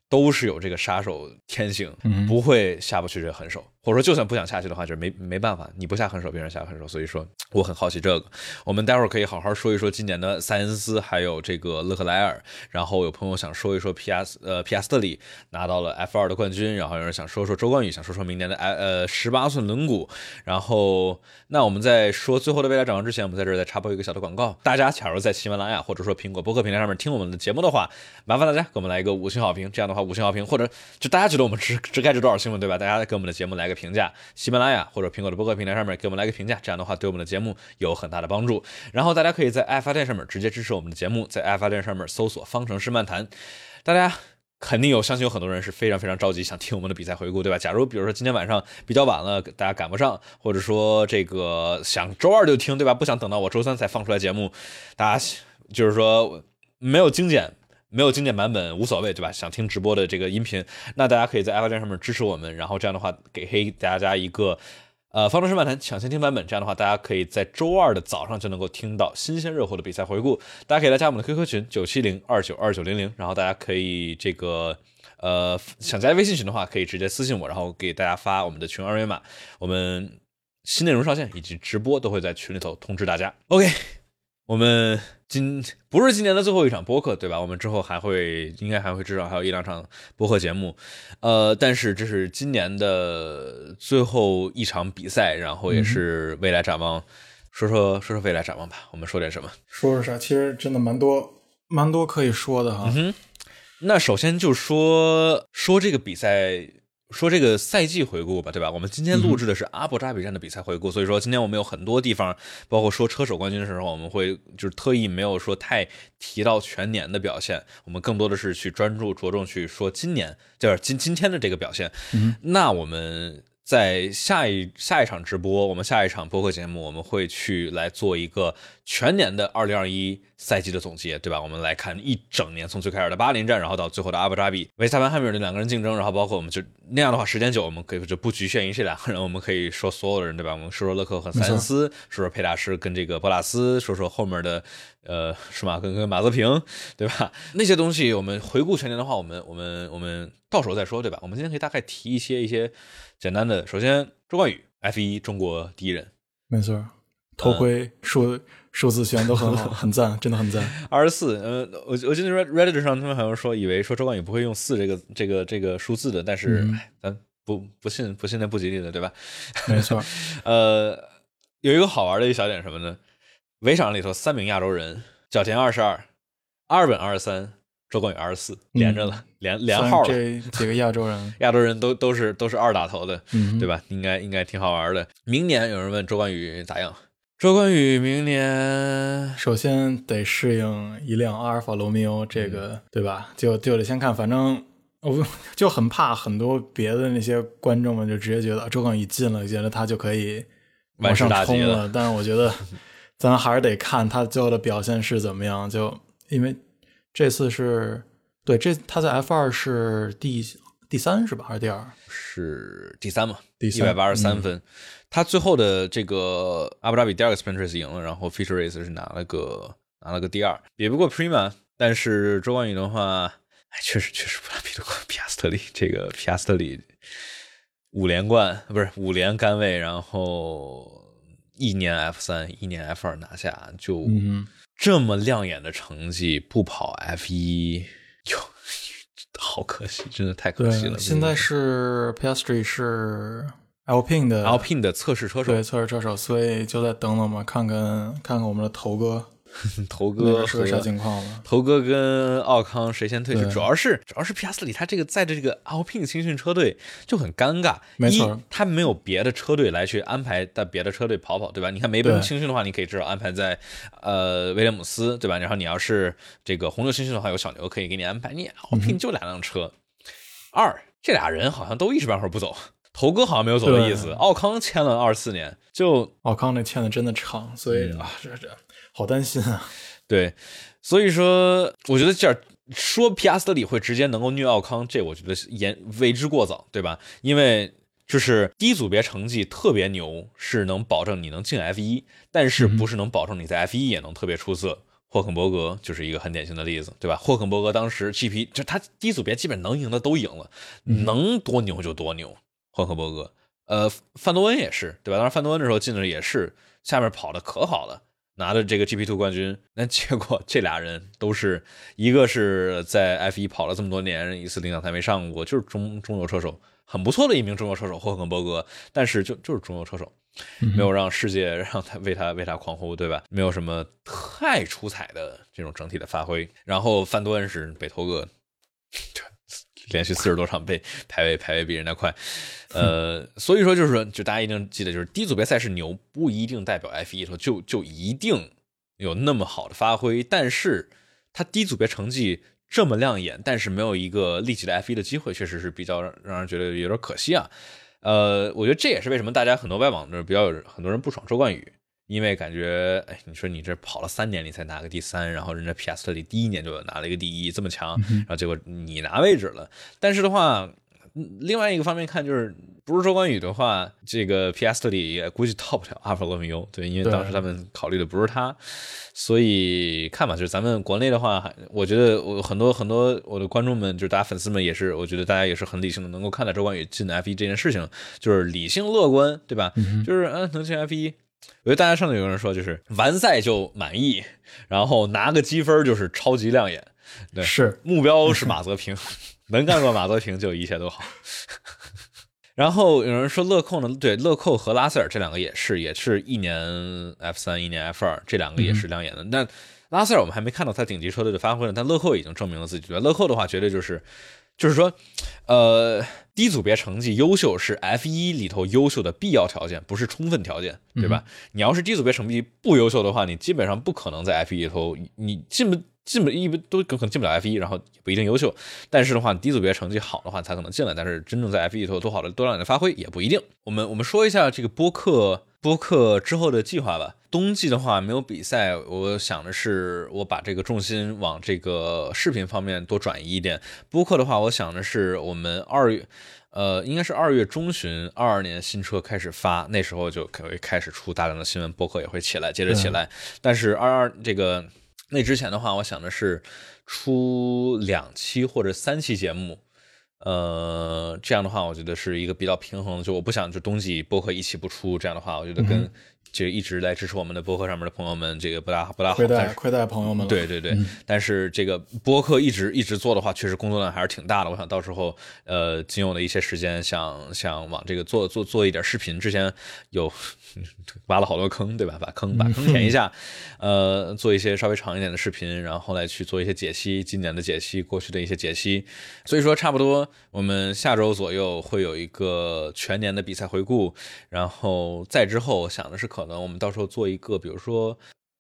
都是有这个杀手天性，嗯不会下不去这狠手，或者说就算不想下去的话，就是没没办法，你不下狠手，别人下狠手。所以说，我很好奇这个，我们待会儿可以好好说一说今年的塞恩斯，还有这个勒克莱尔。然后有朋友想说一说 PS，呃皮亚斯特里拿到了 F 二的冠军，然后有人想说说周冠宇，想说说明年的呃十八寸轮毂。然后那我们在说最后的未来展望之前，我们在这儿再插播一个小的广告。大家假如在喜马拉雅或者说苹果播客平台上面听我们的节目的话，麻烦大家给我们来一个五星好评。这样的话，五星好评或者就大家觉得我们值值该值多少星了，对吧？大家给我们的节目来个评价，喜马拉雅或者苹果的播客平台上面给我们来个评价，这样的话对我们的节目有很大的帮助。然后大家可以在爱发电上面直接支持我们的节目，在爱发电上面搜索“方程式漫谈”，大家。肯定有，相信有很多人是非常非常着急想听我们的比赛回顾，对吧？假如比如说今天晚上比较晚了，大家赶不上，或者说这个想周二就听，对吧？不想等到我周三才放出来节目，大家就是说没有精简。没有经典版本无所谓，对吧？想听直播的这个音频，那大家可以在爱发电上面支持我们，然后这样的话给黑大家一个呃方程式漫谈抢先听版本，这样的话大家可以在周二的早上就能够听到新鲜热乎的比赛回顾。大家可以来加我们的 QQ 群九七零二九二九零零，然后大家可以这个呃想加微信群的话，可以直接私信我，然后给大家发我们的群二维码，我们新内容上线以及直播都会在群里头通知大家。OK。我们今不是今年的最后一场播客，对吧？我们之后还会，应该还会至少还有一两场播客节目，呃，但是这是今年的最后一场比赛，然后也是未来展望，说说说说未来展望吧。我们说点什么？说说啥？其实真的蛮多蛮多可以说的哈。嗯哼那首先就说说这个比赛。说这个赛季回顾吧，对吧？我们今天录制的是阿布扎比站的比赛回顾，所以说今天我们有很多地方，包括说车手冠军的时候，我们会就是特意没有说太提到全年的表现，我们更多的是去专注着重去说今年，就是今今天的这个表现。嗯、那我们在下一下一场直播，我们下一场播客节目，我们会去来做一个全年的二零二一赛季的总结，对吧？我们来看一整年，从最开始的巴林站，然后到最后的阿布扎比，维斯塔潘汉密尔顿两个人竞争，然后包括我们就那样的话，时间久，我们可以就不局限于这两个人，(laughs) 我们可以说所有的人，对吧？我们说说勒克和塞恩斯，说说佩大师跟这个博拉斯，说说后面的呃舒马根跟马泽平，对吧？那些东西我们回顾全年的话，我们我们我们到时候再说，对吧？我们今天可以大概提一些一些。简单的，首先周冠宇，F 一中国第一人，没错，头盔数数字选都很好，(laughs) 很赞，真的很赞。二十四，呃，我我记得 Reddit 上他们好像说，以为说周冠宇不会用四这个这个这个数字的，但是咱不不信不信那不吉利的，对吧？没错，(laughs) 呃，有一个好玩的一小点什么呢？围场里头三名亚洲人，角田二十二，阿尔本二十三。周冠宇二十四连着了，连连号了。这几个亚洲人，(laughs) 亚洲人都都是都是二打头的，对吧？应该应该挺好玩的。明年有人问周冠宇咋样？周冠宇明年首先得适应一辆阿尔法罗密欧，这个对吧？就就得先看，反正我就很怕很多别的那些观众们就直接觉得周冠宇进了，觉得他就可以往上冲了。但是我觉得 (laughs) 咱还是得看他最后的表现是怎么样，就因为。这次是对，这他在 F 二是第第三是吧？还是第二？是第三嘛？第一百八十三分。他最后的这个阿布扎比第二个 Sprint Race 赢了，然后 Feature Race 是拿了个拿了个第二，比不过 Prima。但是周冠宇的话，哎，确实确实不比得过皮亚斯特里。这个皮亚斯特里五连冠不是五连杆位，然后一年 F 三，一年 F 二拿下，就。这么亮眼的成绩不跑 F 一，哟，好可惜，真的太可惜了。现在是 Piastri 是 Alpine 的 Alpine 的测试车手，对测试车手，所以就在等等嘛，看看看看我们的头哥。(laughs) 头哥是个啥情况了？头哥跟奥康谁先退去？主要是主要是皮亚斯里他这个在这个 Alpine 青训车队就很尴尬。没错，他没有别的车队来去安排在别的车队跑跑，对吧？你看梅奔青训的话，你可以至少安排在呃威廉姆斯，对吧？然后你要是这个红牛青训的话，有小牛可以给你安排。你 Alpine 就两辆车，二这俩人好像都一时半会儿不走。头哥好像没有走的意思。奥康签了二四年，就奥康那签的真的长，所以啊，这这。好担心啊，(laughs) 对，所以说我觉得这说皮亚斯特里会直接能够虐奥康，这我觉得言为之过早，对吧？因为就是低组别成绩特别牛，是能保证你能进 F 一，但是不是能保证你在 F 一也能特别出色。霍肯伯格就是一个很典型的例子，对吧？霍肯伯格当时 GP 就他低组别基本能赢的都赢了，能多牛就多牛。霍肯伯格，呃，范多恩也是，对吧？当时范多恩的时候进的也是下面跑的可好了。拿的这个 GP Two 冠军，那结果这俩人都是一个是在 F1 跑了这么多年，一次领奖台没上过，就是中中游车手，很不错的一名中游车手霍肯伯格，但是就就是中游车手，没有让世界让他为他为他狂呼，对吧？没有什么太出彩的这种整体的发挥。然后范多恩是北头哥。(laughs) 连续四十多场被排位排位比人家快，呃，所以说就是，就大家一定记得，就是低组别赛事牛不一定代表 F 一头就就一定有那么好的发挥，但是他低组别成绩这么亮眼，但是没有一个立即的 F 一的机会，确实是比较让人觉得有点可惜啊。呃，我觉得这也是为什么大家很多外网的比较有很多人不爽周冠宇。因为感觉，哎，你说你这跑了三年，你才拿个第三，然后人家皮亚斯特里第一年就拿了一个第一，这么强，然后结果你拿位置了。但是的话，另外一个方面看，就是不是周冠宇的话，这个皮亚斯特里也估计到不了阿尔法罗密欧，对，因为当时他们考虑的不是他，所以看吧，就是咱们国内的话，我觉得我很多很多我的观众们，就是大家粉丝们也是，我觉得大家也是很理性的，能够看到周冠宇进 F 一这件事情，就是理性乐观，对吧？就是嗯，能进 F 一。我觉得大家上头有人说，就是完赛就满意，然后拿个积分就是超级亮眼。对，是目标是马泽平，(laughs) 能干过马泽平就一切都好。(laughs) 然后有人说乐扣呢，对，乐扣和拉塞尔这两个也是，也是一年 F 三，一年 F 二，这两个也是亮眼的。但拉塞尔我们还没看到他顶级车队的发挥呢，但乐扣已经证明了自己。乐扣的话，绝对就是。就是说，呃，低组别成绩优秀是 F 一里头优秀的必要条件，不是充分条件，对吧？你要是低组别成绩不优秀的话，你基本上不可能在 F 一里头，你进不进不一般都可能进不了 F 一，然后也不一定优秀。但是的话，低组别成绩好的话才可能进来。但是真正在 F 一里头多好的多让你的发挥也不一定。我们我们说一下这个播客播客之后的计划吧。冬季的话没有比赛，我想的是我把这个重心往这个视频方面多转移一点。播客的话，我想的是我们二月。呃，应该是二月中旬，二二年新车开始发，那时候就可以开始出大量的新闻，播客也会起来，接着起来。但是二二这个那之前的话，我想的是出两期或者三期节目，呃，这样的话，我觉得是一个比较平衡的。就我不想就冬季播客一起不出，这样的话，我觉得跟。就一直来支持我们的播客上面的朋友们，这个不大不大好，亏待亏待朋友们了。对对对，但是这个播客一直一直做的话，确实工作量还是挺大的。我想到时候，呃，仅有的一些时间，想想往这个做做做一点视频。之前有 (laughs) 挖了好多坑，对吧？把坑把坑填一下，呃，做一些稍微长一点的视频，然后来去做一些解析，今年的解析，过去的一些解析。所以说，差不多我们下周左右会有一个全年的比赛回顾，然后再之后想的是。可能我们到时候做一个，比如说，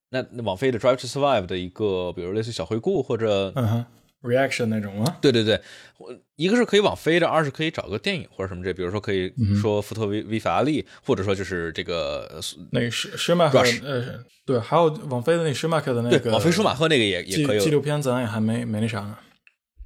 那网飞的 Drive to Survive 的一个，比如类似小回顾或者 reaction 那种吗？对对对，一个是可以网飞的，二是可以找个电影或者什么这，比如说可以说福特威威法拉利，或者说就是这个那个施施马赫，呃，对，还有网飞的那施马克的那个网飞舒马赫那个也也可以纪录片，咱也还没没那啥呢。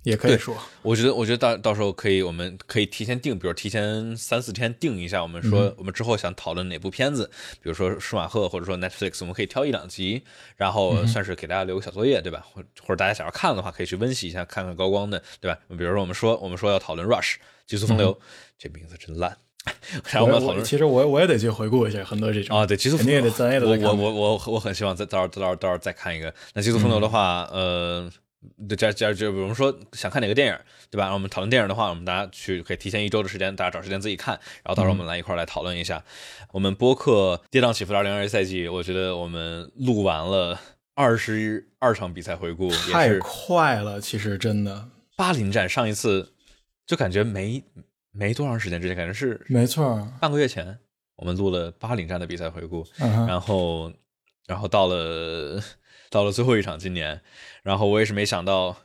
也可以说，我觉得，我觉得到到时候可以，我们可以提前定，比如提前三四天定一下，我们说我们之后想讨论哪部片子，比如说舒马赫或者说 Netflix，我们可以挑一两集，然后算是给大家留个小作业，对吧？或或者大家想要看的话，可以去温习一下，看看高光的，对吧？比如说我们说我们说要讨论 Rush 极速风流，这名字真烂。(laughs) 然后我们讨论，其实我我也得去回顾一下很多这种啊，对极速肯定也得咱也得我我我我我很希望再到时候到时候到时候再看一个。那极速风流的话，呃。这这就比如说想看哪个电影，对吧？我们讨论电影的话，我们大家去可以提前一周的时间，大家找时间自己看，然后到时候我们来一块来讨论一下。我们播客跌宕起伏的二零二一赛季，我觉得我们录完了二十二场比赛回顾，太快了，其实真的。巴林站上一次就感觉没没多长时间之前，感觉是没错，半个月前我们录了巴林站的比赛回顾，然后然后到了。到了最后一场今年，然后我也是没想到，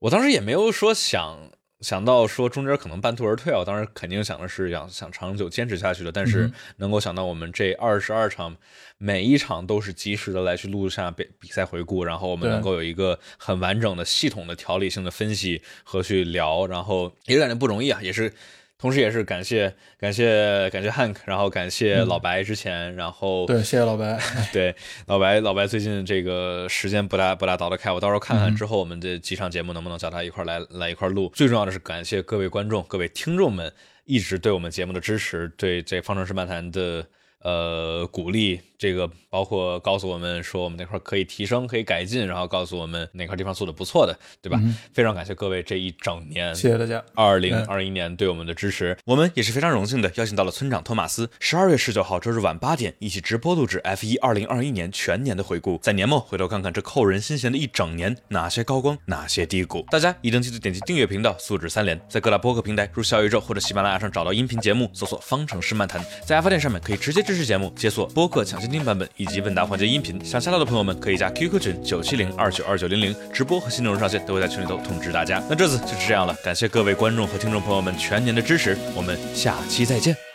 我当时也没有说想想到说中间可能半途而退啊，我当时肯定想的是想想长久坚持下去的，但是能够想到我们这二十二场每一场都是及时的来去录下比比赛回顾，然后我们能够有一个很完整的系统的条理性的分析和去聊，然后也感觉不容易啊，也是。同时，也是感谢感谢感谢 Hank，然后感谢老白之前，然后对，谢谢老白，(laughs) 对老白老白最近这个时间不大不大倒得开，我到时候看看之后我们这几场节目能不能叫他一块来来一块录。最重要的是感谢各位观众、各位听众们一直对我们节目的支持，对这方程式漫谈的。呃，鼓励这个包括告诉我们说我们那块可以提升，可以改进，然后告诉我们哪块地方做的不错的，对吧？非常感谢各位这一整年，谢谢大家。二零二一年对我们的支持，我们也是非常荣幸的邀请到了村长托马斯，十二月十九号周日晚八点一起直播录制 F 一二零二一年全年的回顾，在年末回头看看这扣人心弦的一整年，哪些高光，哪些低谷。大家一定记得点击订阅频道，素质三连，在各大播客平台如小宇宙或者喜马拉雅上找到音频节目，搜索方程式漫谈，在爱发电上面可以直接。支持节目，解锁播客抢先听版本以及问答环节音频。想下到的朋友们可以加 QQ 群九七零二九二九零零，直播和新内容上线都会在群里头通知大家。那这次就是这样了，感谢各位观众和听众朋友们全年的支持，我们下期再见。